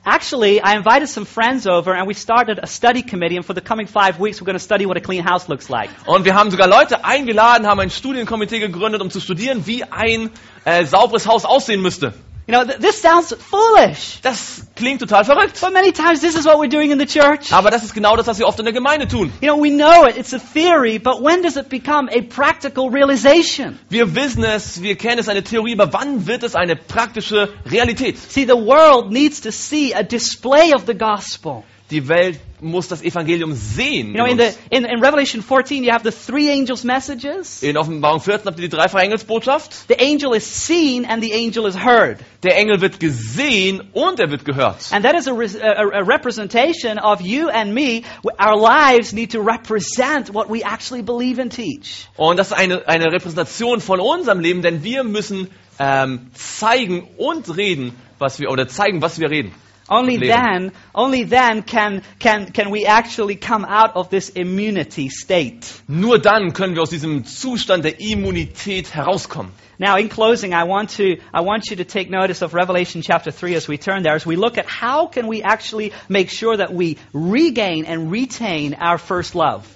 Actually, I invited some friends over and we started a study committee and for the coming five weeks we're going to study what a clean house looks like. Und wir haben sogar Leute eingeladen, haben ein Studienkomitee gegründet, um zu studieren, wie ein äh, sauberes Haus aussehen müsste. You know, th- this sounds foolish. Das klingt total verrückt. But many times this is what we're doing in the church. Aber das ist genau das, was wir oft in der Gemeinde tun. You know, we know it, it's a theory, but when does it become a practical realization? Wir wissen es, wir kennen es, eine Theorie, aber wann wird es eine praktische Realität? See, the world needs to see a display of the gospel. Die Welt muss das Evangelium sehen. You know, in, the, in, in Revelation 14, you have the three angels' messages. In Offenbarung 14 habt ihr die dreifache Engelsbotschaft. The angel is seen and the angel is heard. Der Engel wird gesehen und er wird gehört. And that is a, a, a representation of you and me. Our lives need to represent what we actually believe and teach. Und das ist eine, eine Repräsentation von unserem Leben, denn wir müssen ähm, zeigen und reden, was wir, oder zeigen, was wir reden. Only then, only then can, can, can we actually come out of this immunity state. Nur dann können wir aus diesem Zustand der Immunität herauskommen. Now, in closing, I want to, I want you to take notice of Revelation chapter 3 as we turn there, as we look at how can we actually make sure that we regain and retain our first love.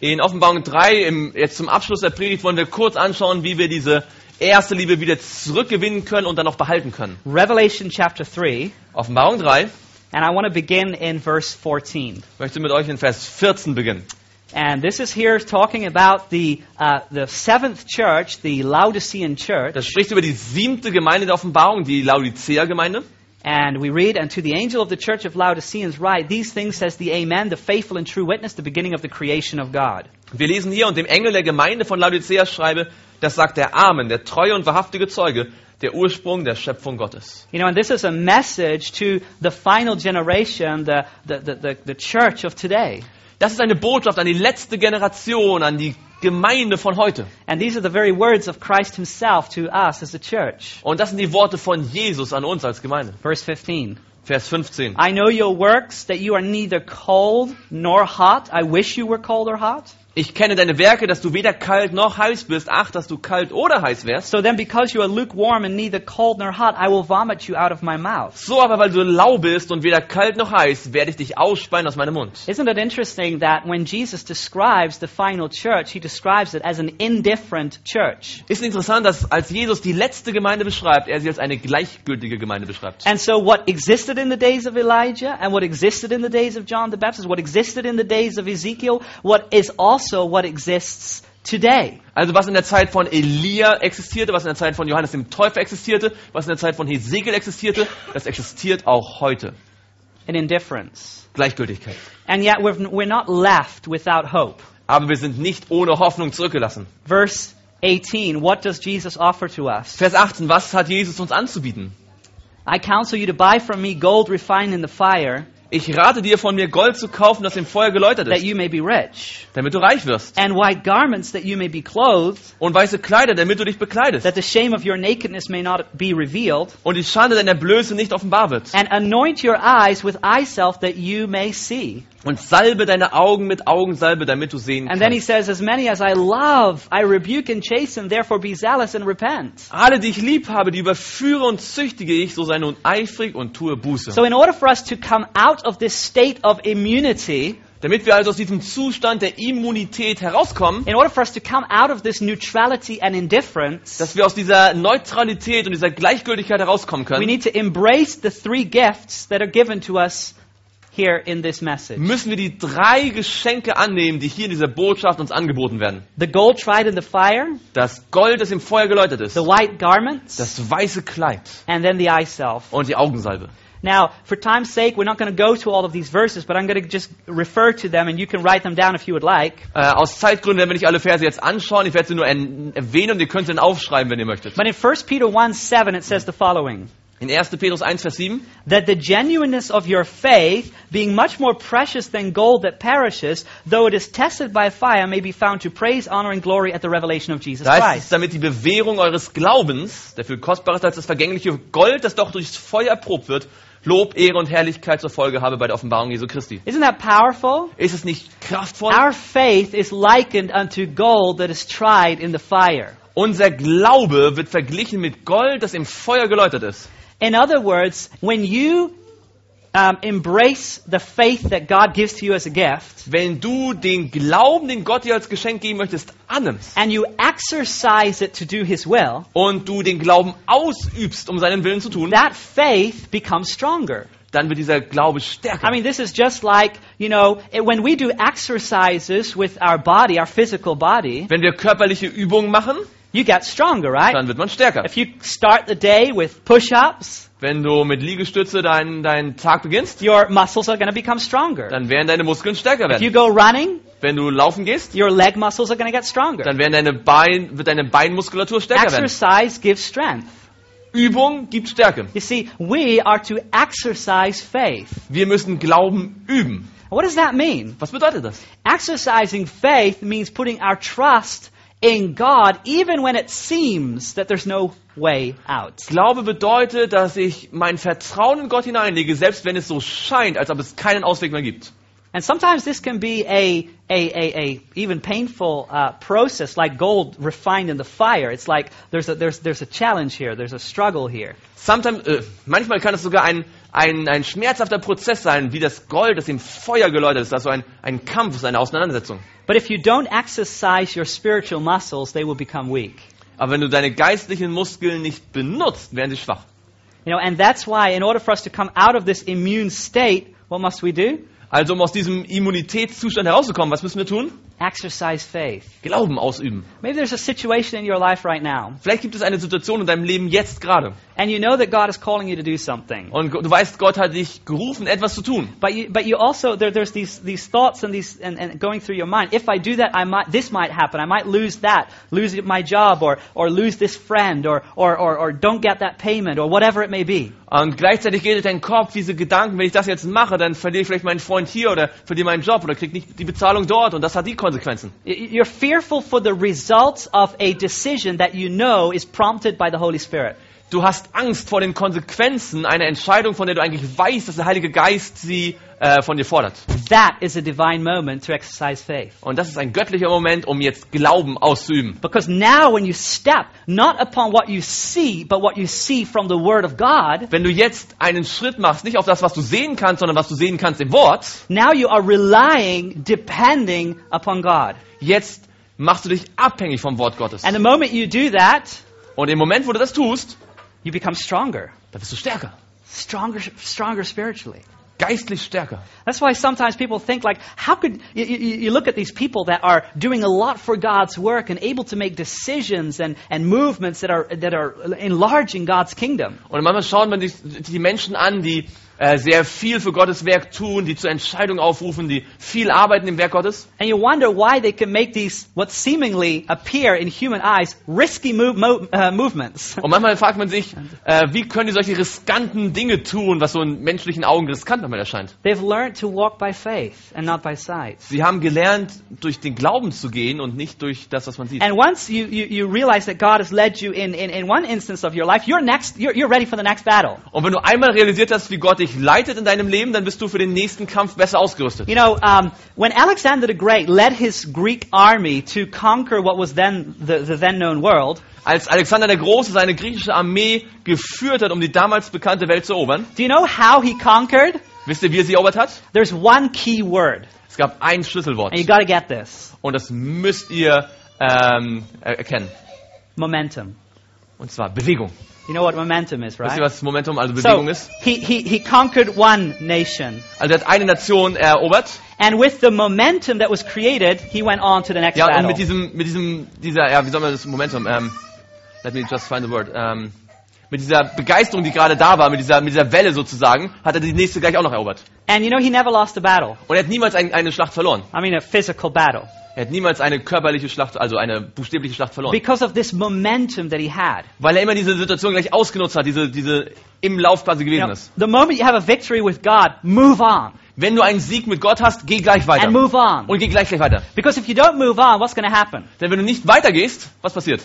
In Offenbarung 3, im, jetzt zum Abschluss der Predigt, wollen wir kurz anschauen, wie wir diese erste Liebe wieder zurückgewinnen können und dann auch behalten können. Revelation chapter 3, Offenbarung 3, and I want to begin in verse 14. ich möchte mit euch in Vers 14 beginnen. And this is here talking about the, uh, the seventh church, the Laodicean church. Das spricht über die siebte Gemeinde der Offenbarung, die Laodicea-Gemeinde. And we read, And to the angel of the church of Laodiceans write, These things says the Amen, the faithful and true witness, the beginning of the creation of God. Wir lesen hier, und dem Engel der Gemeinde von Laodicea schreibe, das sagt der Amen, der treue und wahrhaftige Zeuge, der Ursprung der Schöpfung Gottes. You know, and this is a message to the final generation, the, the, the, the, the church of today. Das ist eine Botschaft an die letzte Generation, an die Gemeinde von heute. And these are the very words of Christ himself to us as a church. Und das sind die Worte von Jesus an uns als Gemeinde. Verse 15. Vers 15. I know your works, that you are neither cold nor hot. I wish you were cold or hot. Ich kenne deine Werke, dass du weder kalt noch heiß bist. Ach, dass du kalt oder heiß wärst. So then, because you are lukewarm and neither cold nor hot, I will vomit you out of my mouth. So aber, weil du lau bist und weder kalt noch heiß, werde ich dich ausspeien aus meinem Mund. Isn't it interesting that when Jesus describes the final church, he describes it as an indifferent church? Ist interessant, dass als Jesus die letzte Gemeinde beschreibt, er sie als eine gleichgültige Gemeinde beschreibt. And so, what existed in the days of Elijah, and what existed in the days of John the Baptist, what existed in the days of Ezekiel, what is also what exists today. Also was in der Zeit von Elia existierte, was in der Zeit von Johannes dem Täufer existierte, was in der Zeit von Hesekiel existierte, das existiert auch heute. An indifference. Gleichgültigkeit. And yet, we're, we're not left without hope. Aber wir sind nicht ohne Hoffnung zurückgelassen. Verse 18 What does Jesus offer to us? Vers 18, was hat Jesus uns anzubieten? I counsel you to buy from me gold refined in the fire, Ich rate dir von mir Gold zu kaufen, das im Feuer geläutert that ist, you may be rich, damit du reich wirst. and white garments, that you may be clothed, Und weiße Kleider, damit du dich bekleidest. that the shame of your nakedness may not be revealed, Und die Schande deiner Blöße nicht offenbar wird. and anoint your eyes with eye salve, that you may see. Und salbe deine Augen mit Augensalbe, damit du sehen And then he kannst. says, As many as I love, I rebuke and chasten, therefore be zealous and repent. Alle, die ich lieb habe, die überführe und züchtige ich, so sei nun eifrig und tue Buße. So, in order for us to come out of this state of immunity, Damit wir also aus diesem Zustand der Immunität herauskommen, in order for us to come out of this neutrality and indifference, dass wir aus dieser Neutralität und dieser Gleichgültigkeit herauskommen we können, need to embrace the three gifts that are given to us here in this message. müssen wir die drei Geschenke annehmen, die hier in dieser Botschaft uns angeboten werden. The gold tried in the fire, Das Gold, das im Feuer geläutert ist, the white garments, das weiße Kleid and then the eye self. und die Augensalbe. Now, for time's sake, we're not going to go to all of these verses, but I'm going to just refer to them and you can write them down if you would like. Äh, aus Zeitgründen werden wir nicht alle Verse jetzt anschauen, ich werde sie nur en- erwähnen und ihr könnt sie dann aufschreiben, wenn ihr möchtet. But in 1 Peter 1 7, it says the following In 1. Petrus 1, Vers 7, that the genuineness of your faith, being much more precious than gold that perishes, though it is tested by fire, may be found to praise, honor, and glory at the revelation of Jesus da heißt es, Christ. damit die Bewährung eures Glaubens, der viel kostbarer ist als das vergängliche Gold, das doch durchs Feuer erprobt wird, Lob, Ehre und Herrlichkeit zur Folge habe bei der Offenbarung Jesu Christi. Isn't that powerful? Ist es nicht kraftvoll? Our faith is likened unto gold that is tried in the fire. Unser Glaube wird verglichen mit Gold, das im Feuer geläutert ist. In other words, when you um, embrace the faith that God gives to you as a gift, Wenn du den Glauben, den Gott dir als Geschenk geben möchtest, annimmst and you exercise it to do His will, und du den Glauben ausübst, um seinen Willen zu tun, that faith becomes stronger. dann wird dieser Glaube stärker. I mean, this is just like, you know, when we do exercises with our body, our physical body, Wenn wir körperliche Übungen machen, you get stronger, right? dann wird man stärker. If you start the day with push-ups, Wenn du mit Liegestütze deinen, deinen Tag beginnst, your muscles are going to become stronger. dann werden deine Muskeln stärker If you werden. go running, Wenn du laufen gehst, your leg muscles are going to get stronger. dann werden deine Bein, wird deine Beinmuskulatur stärker werden. Exercise gives strength. Übung gibt Stärke. You see, we are to exercise faith. Wir müssen Glauben üben. What does that mean? Was bedeutet das? Exercising faith means putting our trust in God even when it seems that there's no way out. Glaube bedeutet, dass ich mein Vertrauen in Gott hineinlege, selbst wenn es so scheint, als ob es keinen Ausweg mehr gibt. And sometimes this can be a, a, a, a even painful uh, process, like gold refined in the fire. It's like there's a, there's, there's a challenge here, there's a struggle here. Sometimes, äh, manchmal kann es sogar ein, ein, ein schmerzhafter Prozess sein, wie das Gold, das im Feuer geläutert ist. Also ein, ein Kampf, ist eine Auseinandersetzung. But if you don't exercise your spiritual muscles, they will become weak. Aber wenn du deine geistlichen Muskeln nicht benutzt, werden sie schwach. You know, and that's why, in order for us to come out of this immune state, what must we do? Also um aus diesem Immunitätszustand herauszukommen, was müssen wir tun? Exercise faith. Glauben ausüben. Maybe there's a situation in your life right now, Vielleicht gibt es eine Situation in deinem Leben jetzt gerade. and you know that God is calling you to do something. Und du weißt, Gott hat dich gerufen, etwas zu tun. But you, but you also there, there's these these thoughts and these and, and going through your mind. If I do that, I might this might happen. I might lose that, lose my job, or or lose this friend, or or or, or don't get that payment, or whatever it may be. Und gleichzeitig geht in deinen Kopf diese Gedanken, wenn ich das jetzt mache, dann verliere ich vielleicht meinen Freund hier oder verliere meinen Job oder kriege nicht die Bezahlung dort und das hat die Konsequenzen. You're fearful for the results of a decision that you know is prompted by the Holy Spirit. Du hast Angst vor den Konsequenzen einer Entscheidung, von der du eigentlich weißt, dass der Heilige Geist sie äh, von dir fordert. That is a divine moment to exercise faith. Und das ist ein göttlicher Moment, um jetzt Glauben auszuüben. Because now when you step not upon what you see, but what you see from the Word of God, Wenn du jetzt einen Schritt machst, nicht auf das, was du sehen kannst, sondern was du sehen kannst im Wort, now you are relying, depending upon God. jetzt machst du dich abhängig vom Wort Gottes. And the moment you do that, Und im Moment, wo du das tust, you become stronger. dann bist du stärker. Stronger, stronger spiritually. Geistlich stärker. That's why sometimes people think like, how could, you, you, you look at these people that are doing a lot for God's work and able to make decisions and, and movements that are, that are enlarging God's kingdom. Und manchmal schaut man sich die Menschen an, die sehr viel für Gottes Werk tun, die zur Entscheidung aufrufen, die viel arbeiten im Werk Gottes. And you wonder why they can make these, what seemingly appear in human eyes, risky move, mo, uh, movements. Und manchmal fragt man sich, [laughs] äh, wie können die solche riskanten Dinge tun, was so in menschlichen Augen riskant manchmal erscheint. They've learned to walk by faith and not by sight. Sie haben gelernt, durch den Glauben zu gehen und nicht durch das, was man sieht. And once you, you, you realize that God has led you in, in, in one instance of your life, you're, next, you're, you're ready for the next battle. Und wenn du einmal realisiert hast, wie Gott dich leitet in deinem Leben, dann bist du für den nächsten Kampf besser ausgerüstet. You know, um, when Alexander the Great led his Greek army to conquer what was then the, the then known world, Als Alexander der Große seine griechische Armee geführt hat, um die damals bekannte Welt zu erobern, do you know how he conquered? wisst ihr, wie er sie erobert hat? There's one key word. Es gab ein Schlüsselwort. And you got to get this Und das müsst ihr ähm, er- erkennen. momentum. Und zwar Bewegung. You know what momentum is, Wisst right? ihr, was Momentum, also Bewegung So ist? he, he, he conquered one nation. Also er hat eine Nation erobert. And with the momentum that was created, he went on to the next Ja, und battle. mit diesem, mit diesem, dieser, ja, wie soll man das Momentum, ähm, let me just find the word, ähm, mit dieser Begeisterung, die gerade da war, mit dieser, mit dieser Welle sozusagen, hat er die nächste gleich auch noch erobert. And you know, he never lost a battle. Und er hat niemals ein, eine Schlacht verloren. I mean, a physical battle. Er hat niemals eine körperliche Schlacht, also eine buchstäbliche Schlacht verloren. Because of this momentum that he had. Weil er immer diese Situation gleich ausgenutzt hat, diese, diese im Lauf quasi You gewesen know, ist. the moment you have a victory with God, move on. Wenn du einen Sieg mit Gott hast, geh gleich weiter. And move on. Und geh gleich gleich weiter. Because if you don't move on, what's going to happen? Denn wenn du nicht weitergehst, was passiert?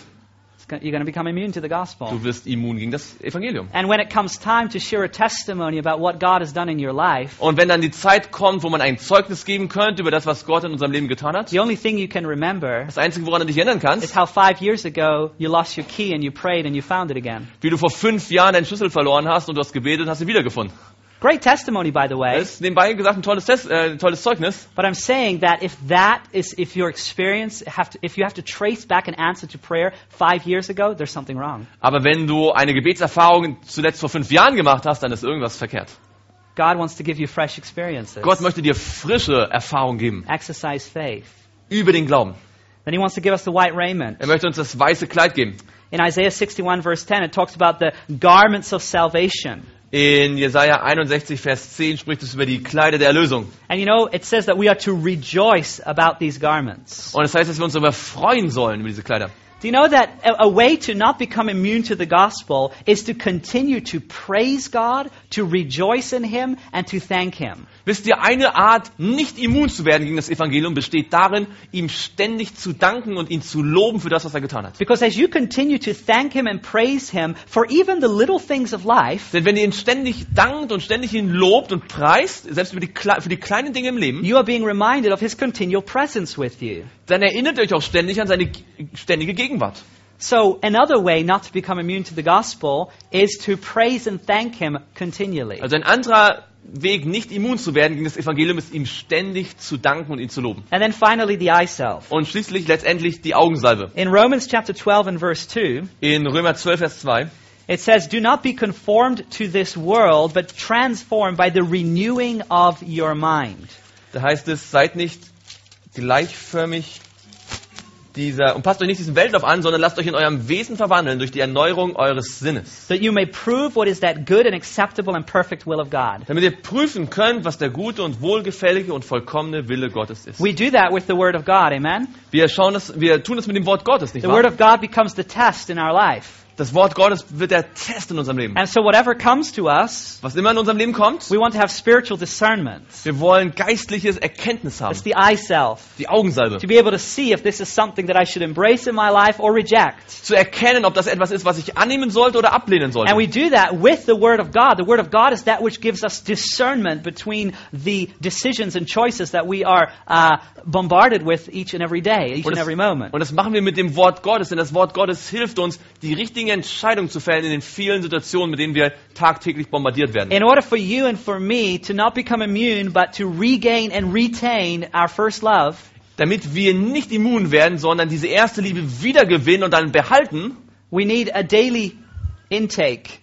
You're going to become immune to the gospel. Du wirst immun gegen das Evangelium. And when it comes time to share a testimony about what God has done in your life, Und wenn dann die Zeit kommt, wo man ein Zeugnis geben könnte über das, was Gott in unserem Leben getan hat, the only thing you can remember das Einzige, woran du dich erinnern is kannst, how five years ago you lost your key and you prayed and you found it again. wie du vor fünf Jahren deinen Schlüssel verloren hast und du hast gebetet und hast ihn wiedergefunden. Great testimony, by the way. Das ist nebenbei gesagt ein tolles, Test, äh, tolles Zeugnis. But I'm saying that if that is, if your experience, have to, if you have to trace back an answer to prayer five years ago, there's something wrong. Aber wenn du eine Gebetserfahrung zuletzt vor fünf Jahren gemacht hast, dann ist irgendwas verkehrt. God wants to give you fresh experiences. Gott möchte dir frische Erfahrung geben Exercise faith. über den Glauben. Then He wants to give us the white raiment. Er möchte uns das weiße Kleid geben. In Isaiah 61, verse 10, it talks about the garments of salvation. In Jesaja 61, Vers 10 spricht es über die Kleider der Erlösung. And you know, it says that we are to rejoice about these garments. Und das heißt, dass wir uns darüber freuen sollen über diese Kleider. Do you know that a way to not become immune to the gospel is to continue to praise God, to rejoice in Him, and to thank Him? Wisst ihr, eine Art, nicht immun zu werden gegen das Evangelium, besteht darin, ihm ständig zu danken und ihn zu loben für das, was er getan hat. Because as you continue to thank Him and praise Him for even the little things of life, Denn wenn ihr ihn ständig dankt und ständig ihn lobt und preist, selbst für die, für die kleinen Dinge im Leben, you are being reminded of His continual presence with you. dann erinnert ihr euch auch ständig an seine ständige Gegenwart. So another way not to become immune to the gospel is to praise and thank Him continually. Also ein anderer Weg, nicht immun zu werden gegen das Evangelium, ist ihm ständig zu danken und ihn zu loben. And then finally, the eye self. Und schließlich letztendlich die Augensalbe. In Romans chapter 12 and verse 2, In Römer 12, Vers 2. It says, Do not be conformed to this world, but transformed by the renewing of your mind. Da heißt es, seid nicht gleichförmig dieser, und passt euch nicht diesen Weltlauf an, sondern lasst euch in eurem Wesen verwandeln durch die Erneuerung eures Sinnes. That you may prove what is that good and acceptable and perfect will of God. Damit ihr prüfen könnt, was der gute und wohlgefällige und vollkommene Wille Gottes ist. We do that with the Word of God, amen? Wir schauen das, wir tun das mit dem Wort Gottes, nicht The Word wahr? of God becomes the test in our life. Das Wort Gottes wird der Test in unserem Leben. And so whatever comes to us, Was immer in unserem Leben kommt, we want to have spiritual discernment. wir wollen geistliches Erkenntnis haben. It's the eye self. Die Augensalbe. To be able to see if this is something that I should embrace in my life or reject. Zu erkennen, ob das etwas ist, was ich annehmen sollte oder ablehnen sollte. And we do that with the Word of God. The Word of God is that which gives us discernment between the decisions and choices that we are uh, bombarded with each and every day, each Und and das, every moment. und das machen wir mit dem Wort Gottes, denn das Wort Gottes hilft uns, die richtigen Entscheidungen zu fällen in den vielen Situationen, mit denen wir tagtäglich bombardiert werden. In order for you and for me to not become immune, but to regain and retain our first love, Damit wir nicht immun werden, sondern diese erste Liebe wiedergewinnen und dann behalten, we need a daily intake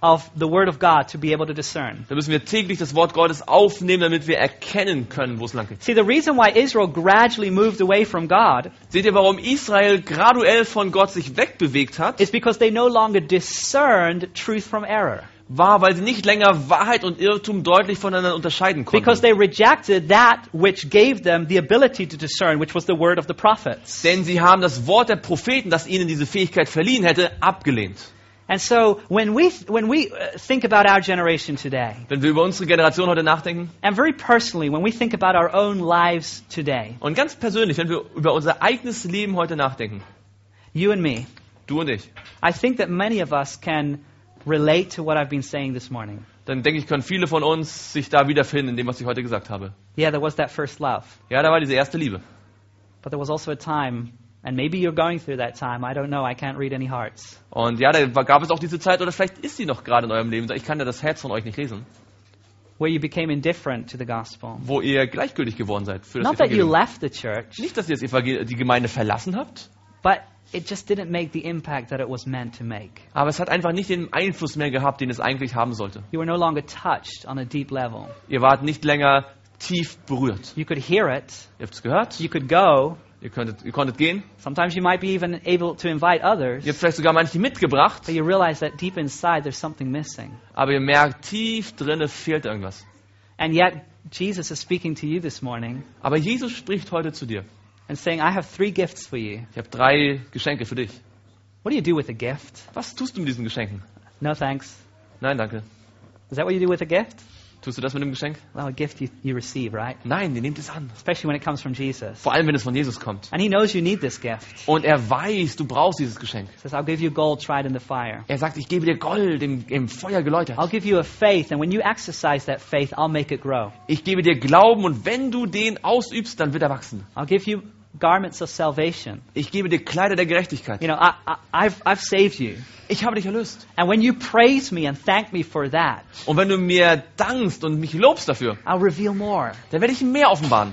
of the Word of God to be able to discern. dann müssen wir täglich das Wort Gottes aufnehmen, damit wir erkennen können, wo es lang geht. See, the reason why Israel gradually moved away from God Seht ihr, warum Israel graduell von Gott sich wegbewegt hat? is because they no longer discerned truth from error. War, weil sie nicht länger Wahrheit und Irrtum deutlich voneinander unterscheiden Because konnten. they rejected that which gave them the ability to discern, which was the word of the prophets. Denn sie haben das Wort der Propheten, das ihnen diese Fähigkeit verliehen hätte, abgelehnt. And so when we, when we uh, think about our generation today, Wenn wir über unsere Generation heute nachdenken, and very personally, when we think about our own lives today, und ganz persönlich, wenn wir über unser eigenes Leben heute nachdenken, you and me, du und ich, I think that many of us can relate to what I've been saying this morning. dann denke ich, können viele von uns sich da wiederfinden in dem, was ich heute gesagt habe. Yeah, there was that first love. Ja, da war diese erste Liebe. But there was also a time, and maybe you're going through that time, I don't know, I can't read any hearts. Und ja, da gab es auch diese Zeit, oder vielleicht ist sie noch gerade in eurem Leben. Ich kann ja das Herz von euch nicht lesen. where you became indifferent to the gospel. wo ihr gleichgültig geworden seid für das Not that you Evangelium. left the church, Nicht, dass ihr das Evangel die Gemeinde verlassen habt, but it just didn't make the impact that it was meant to make. aber es hat einfach nicht den Einfluss mehr gehabt, den es eigentlich haben sollte. You were no longer touched on a deep level. Ihr wart nicht länger tief berührt. You could hear it, Ihr habt es gehört, you could go. Ihr, könntet, ihr konntet gehen, Sometimes you might be even able to invite others, ihr habt vielleicht sogar manche mitgebracht, but you realize that deep inside there's something missing. aber ihr merkt, tief drinne fehlt irgendwas. And yet, Jesus is speaking to you this morning Aber Jesus spricht heute zu dir. and saying, I have three gifts for you. Ich habe drei Geschenke für dich. What do you do with a gift? Was tust du mit diesen Geschenken? No thanks. Nein, danke. Is that what you do with a gift? Tust du das mit dem Geschenk? Well, a gift you, you receive, right? Nein, ihr nehmt es an. Especially when it comes from Jesus. Vor allem, wenn es von Jesus kommt. And he knows you need this gift. Und er weiß, du brauchst dieses Geschenk. He says, I'll give you gold tried in the fire. Er sagt, ich gebe dir Gold im, im Feuer geläutert. I'll give you a faith, and when you exercise that faith, I'll make it grow. Ich gebe dir Glauben und wenn du den ausübst, dann wird er wachsen. I'll give you garments of salvation. Ich gebe dir Kleider der Gerechtigkeit. You know, I, I, I've, I've saved you. Ich habe dich erlöst. And when you praise me and thank me for that, Und wenn du mir dankst und mich lobst dafür, I'll reveal more. dann werde ich mehr offenbaren.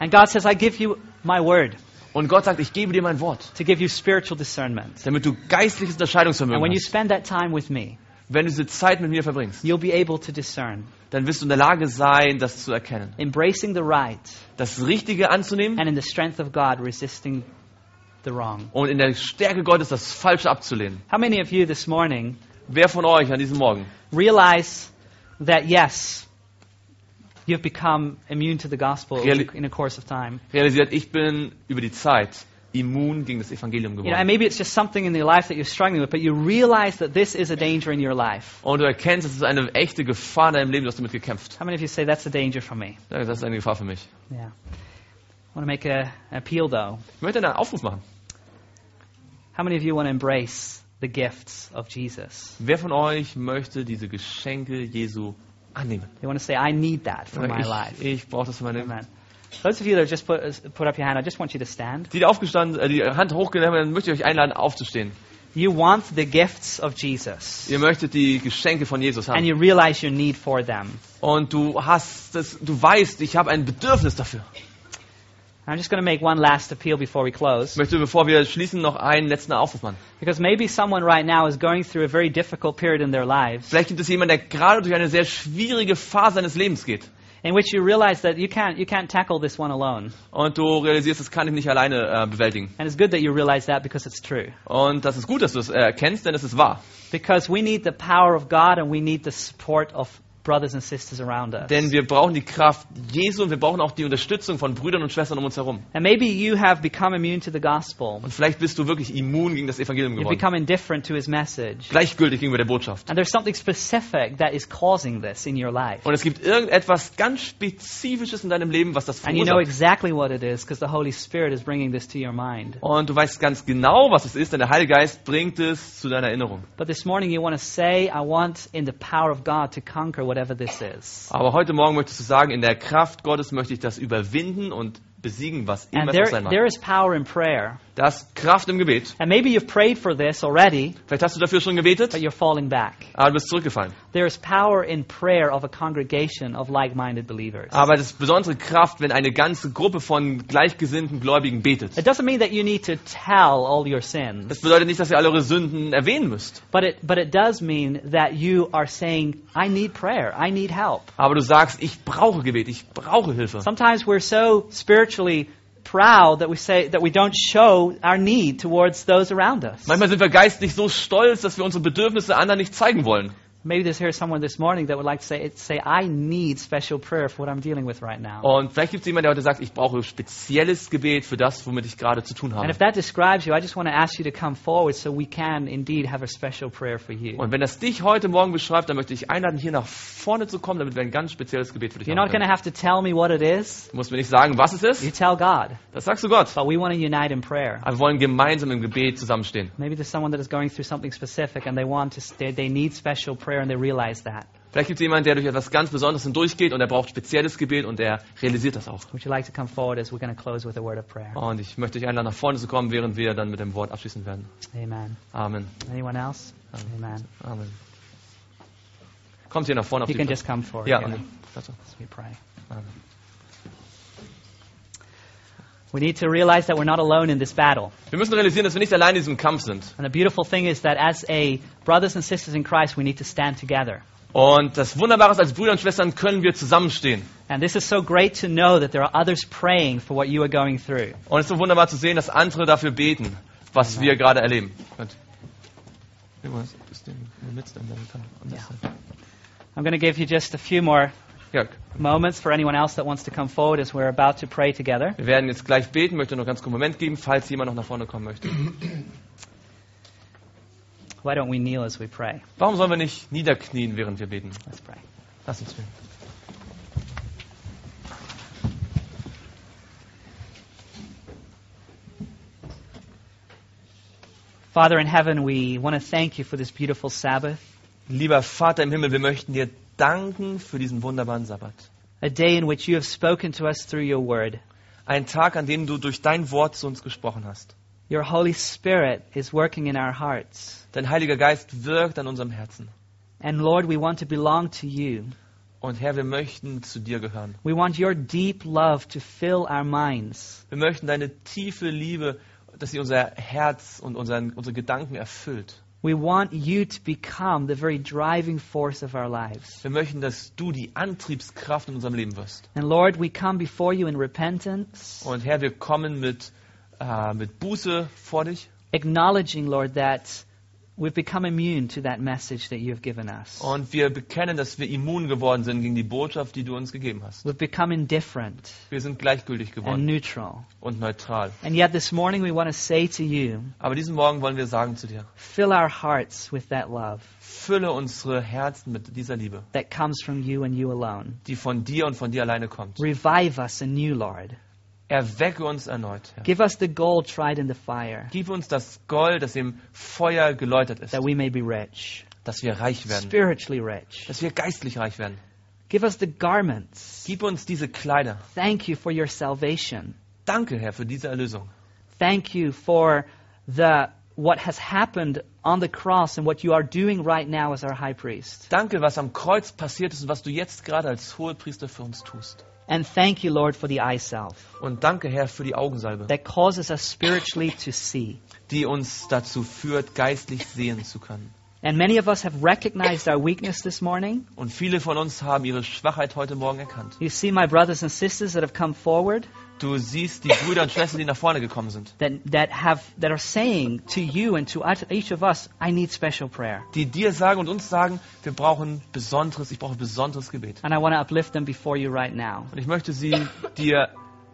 And God says, I give you my word Und Gott sagt, ich gebe dir mein Wort, to give you spiritual discernment. damit du geistliches And Unterscheidungsvermögen when you hast. spend that time with me, Wenn du diese Zeit mit mir verbringst, you'll be able to discern, dann wirst du in der Lage sein, das zu erkennen. embracing the right Das Richtige anzunehmen and in the strength of God, resisting the wrong. und in der Stärke Gottes das Falsche abzulehnen. How many of you this morning Wer von euch an diesem Morgen realize that, yes, you've become immune to the gospel in a course of time? realisiert, ich bin über die Zeit immun gegen das Evangelium You know, geworden. maybe it's just something in your life that you're struggling with, but you realize that this is a danger in your life. Und du erkennst, es ist eine echte Gefahr in deinem Leben, du hast damit gekämpft. How many of you say that's a danger for me? Ja, Das ist eine Gefahr für mich. Yeah. I want to make a, an appeal though. Ich möchte einen Aufruf machen. How many of you want to embrace the gifts of Jesus? Wer von euch möchte diese Geschenke Jesu annehmen? You want to say, I need that for my Ich, life. ich brauche das für meine Amen. Those of you that have just put, put up your hand, I just want you to stand. Die, die aufgestanden, äh, die Hand hochgenommen haben, dann möchte ich euch einladen, aufzustehen. You want the gifts of Jesus. Ihr möchtet die Geschenke von Jesus And haben. you realize your need for them. Und du hast das, du weißt, ich habe ein Bedürfnis dafür. I'm just going to make one last appeal before we close. möchte, bevor wir schließen, noch einen letzten Aufruf machen. Because maybe someone right now is going through a very difficult period in their lives Vielleicht gibt es jemanden, der gerade durch eine sehr schwierige Phase seines Lebens geht. In which you realize that you can't, you can't tackle this one alone. Und du realisierst, das kann ich nicht alleine äh, bewältigen. And it's good that you realize that because it's true. Und das ist gut, dass du es erkennst, denn es ist wahr. Because we need the power of God and we need the support of brothers and sisters around us. Denn wir brauchen die Kraft Jesu und wir brauchen auch die Unterstützung von Brüdern und Schwestern um uns herum. And maybe you have become immune to the gospel. Und vielleicht bist du wirklich immun gegen das Evangelium geworden. become indifferent to his message. Gleichgültig gegenüber der Botschaft. And there's something specific that is causing this in your life. Und es gibt irgendetwas ganz Spezifisches in deinem Leben, was das And you know verursacht. exactly what it is because the Holy Spirit is bringing this to your mind. Und du weißt ganz genau, was es ist, denn der Heilige Geist bringt es zu deiner Erinnerung. But this morning you want to say, I want in the power of God to conquer whatever this is. Aber heute Morgen möchtest du sagen, in der Kraft Gottes möchte ich das überwinden und besiegen, was immer es there, sein mag. there is power in prayer. Da ist Kraft im Gebet. And maybe you've prayed for this already, Vielleicht hast du dafür schon gebetet, but you're falling back. aber du bist zurückgefallen. There is power in prayer of a congregation of like minded believers. Aber das ist besondere Kraft, wenn eine ganze Gruppe von gleichgesinnten Gläubigen betet. It doesn't mean that you need to tell all your Das sins, bedeutet nicht, dass ihr alle eure Sünden erwähnen müsst. but it, but it does mean that you are saying, I need prayer, I need help. Aber du sagst, ich brauche Gebet, ich brauche Hilfe. Sometimes we're so spiritually proud that we say that we don't show our need towards those around us. Manchmal sind wir geistlich so stolz, dass wir unsere Bedürfnisse anderen nicht zeigen wollen. Maybe there's here someone this morning that would like to say, say, I need special prayer for what I'm dealing with right now. Und vielleicht gibt es jemanden, der heute sagt, ich brauche spezielles Gebet für das, womit ich gerade zu tun And habe. if that describes you, I just want to ask you to come forward so we can indeed have a special prayer for you. Und wenn das dich heute Morgen beschreibt, dann möchte ich einladen, hier nach vorne zu kommen, damit wir ein ganz spezielles Gebet für dich You're haben not going to have to tell me what it is. Du musst mir nicht sagen, was es You ist. tell God. Das sagst du Gott. But we want to unite in prayer. Aber wir wollen gemeinsam im Gebet zusammenstehen. Maybe there's someone that is going through something specific and they want to, they, they need special prayer and they realize that. Vielleicht gibt es jemanden, der durch etwas ganz Besonderes hindurchgeht und er braucht spezielles Gebet und er realisiert das auch. Would you like to come forward as we're going to close with a word of prayer? Und ich möchte dich einladen, nach vorne zu kommen, während wir dann mit dem Wort abschließen werden. Amen. Amen. Anyone else? Amen. Amen. Kommt hier nach vorne auf You die can just come forward. Ja, we pray. Amen. We need to realize that we're not alone in this battle. Wir müssen realisieren, dass wir nicht allein in diesem Kampf sind. And the beautiful thing is that as a brothers and sisters in Christ, we need to stand together. Und das Wunderbare ist, als Brüder und Schwestern können wir zusammenstehen. And this is so great to know that there are others praying for what you are going through. Und es ist so wunderbar zu sehen, dass andere dafür beten, was wir gerade erleben. I'm going to give you just a few more Ja, moments for anyone else that wants to come forward as we're about to pray together. wir werden jetzt gleich beten, möchte noch ganz kurz einen Moment geben, falls jemand noch nach vorne kommen möchte. Why don't we kneel as we pray? Warum sollen wir nicht niederknien, während wir beten? Let's pray. Lass uns beten. Father in heaven, we want to thank you for this beautiful Sabbath, Lieber Vater im Himmel, wir möchten dir danken für diesen wunderbaren Sabbat. a day in which you have spoken to us through your word. Ein Tag, an dem du durch dein Wort zu uns gesprochen hast. Your Holy Spirit is working in our hearts. Dein Heiliger Geist wirkt an unserem Herzen. And Lord, we want to belong to you. Und Herr, wir möchten zu dir gehören. We want your deep love to fill our minds. Wir möchten deine tiefe Liebe, dass sie unser Herz und unseren, unsere Gedanken erfüllt. We want you to become the very driving force of our lives. Wir möchten, dass du die Antriebskraft in unserem Leben wirst. And Lord, we come before you in repentance, Und Herr, wir kommen mit, äh, mit Buße vor dich acknowledging, Lord, that we've become immune to that message that you have given us. und wir bekennen, dass wir immun geworden sind gegen die Botschaft, die du uns gegeben hast. We've become indifferent Wir sind gleichgültig and geworden neutral. und neutral. And yet this morning we want to say to you, Aber diesen Morgen wollen wir sagen zu dir, fill our hearts with that love fülle unsere Herzen mit dieser Liebe, that comes from you and you alone. die von dir und von dir alleine kommt. Revive us anew, Lord. Erwecke uns erneut, Herr. Give us the gold tried in the fire, Gib uns das Gold, das im Feuer geläutert ist, that we may be rich, dass wir reich werden, spiritually rich. dass wir geistlich reich werden. Give us the garments. Gib uns diese Kleider. Thank you for your salvation. Danke, Herr, für diese Erlösung. Thank you for the what has happened on the cross and what you are doing right now as our high priest. Danke, was am Kreuz passiert ist und was du jetzt gerade als Hohepriester für uns tust. And thank you, Lord, for the eye salve Und danke, Herr, für die Augensalbe, that causes us spiritually to see. die uns dazu führt, geistlich sehen zu können. And many of us have recognized our weakness this morning. Und viele von uns haben ihre Schwachheit heute Morgen erkannt. You see my brothers and sisters that have come forward Du siehst die Brüder und Schwestern, die nach vorne gekommen sind, that, that have that are saying to you and to each of us, I need special prayer. die dir sagen und uns sagen, wir brauchen besonderes, ich brauche besonderes Gebet. And I want to uplift them before you right now. Und ich möchte sie dir,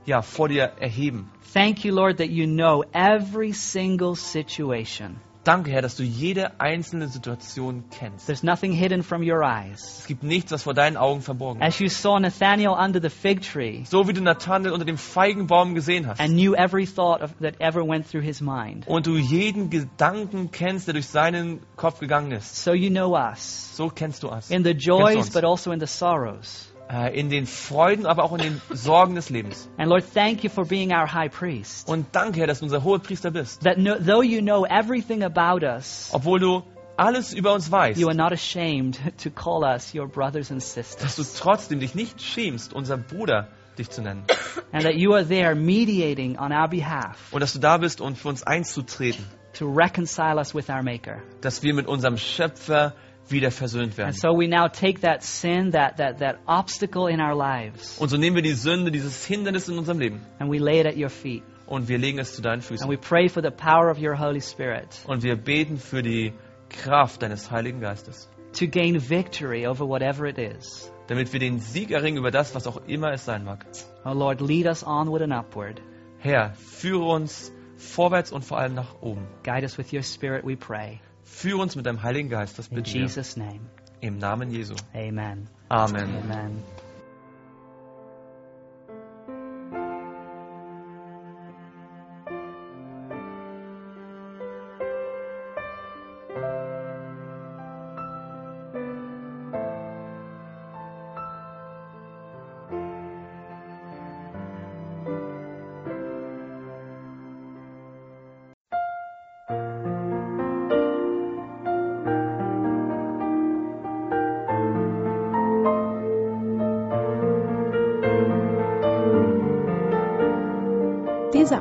ja, vor dir erheben. Thank you, Lord, that you know every single situation. Danke, Herr, dass du jede einzelne Situation kennst. There's nothing hidden from your eyes. Es gibt nichts, was vor deinen Augen verborgen ist. As you saw Nathanael under the fig tree So wie du Nathanael unter dem Feigenbaum gesehen hast. and knew every thought of, that ever went through his mind, Und du jeden Gedanken kennst, der durch seinen Kopf gegangen ist. so you know us So kennst du uns. in the joys, but also in the sorrows. Äh, In den Freuden, aber auch in den Sorgen des Lebens. And Lord, thank you for being our high priest. Und danke, Herr, dass du unser hoher Priester bist. That no, though you know everything about us, Obwohl du alles über uns weißt, you are not ashamed to call us your brothers and dass sisters. du trotzdem dich nicht schämst, unser Bruder dich zu nennen. And that you are there mediating on our behalf Und dass du da bist, um für uns einzutreten. to reconcile us with our Maker. Dass wir mit unserem Schöpfer wieder versöhnt werden. And so we now take that sin, that, that, that obstacle in our lives, Und so nehmen wir die Sünde, dieses Hindernis in unserem Leben and we lay it at your feet. und wir legen es zu deinen And Füßen. we pray for the power of your Holy Spirit Und wir beten für die Kraft deines Heiligen Geistes, to gain victory over whatever it is. damit wir den Sieg erringen über das, was auch immer es sein mag. Oh Lord, lead us onward and upward. Herr, führe uns vorwärts und vor allem nach oben. Guide us with your Spirit, we pray. Führe uns mit deinem Heiligen Geist, das In bitten wir. Jesus' name, Im Namen Jesu. amen. Amen. Amen.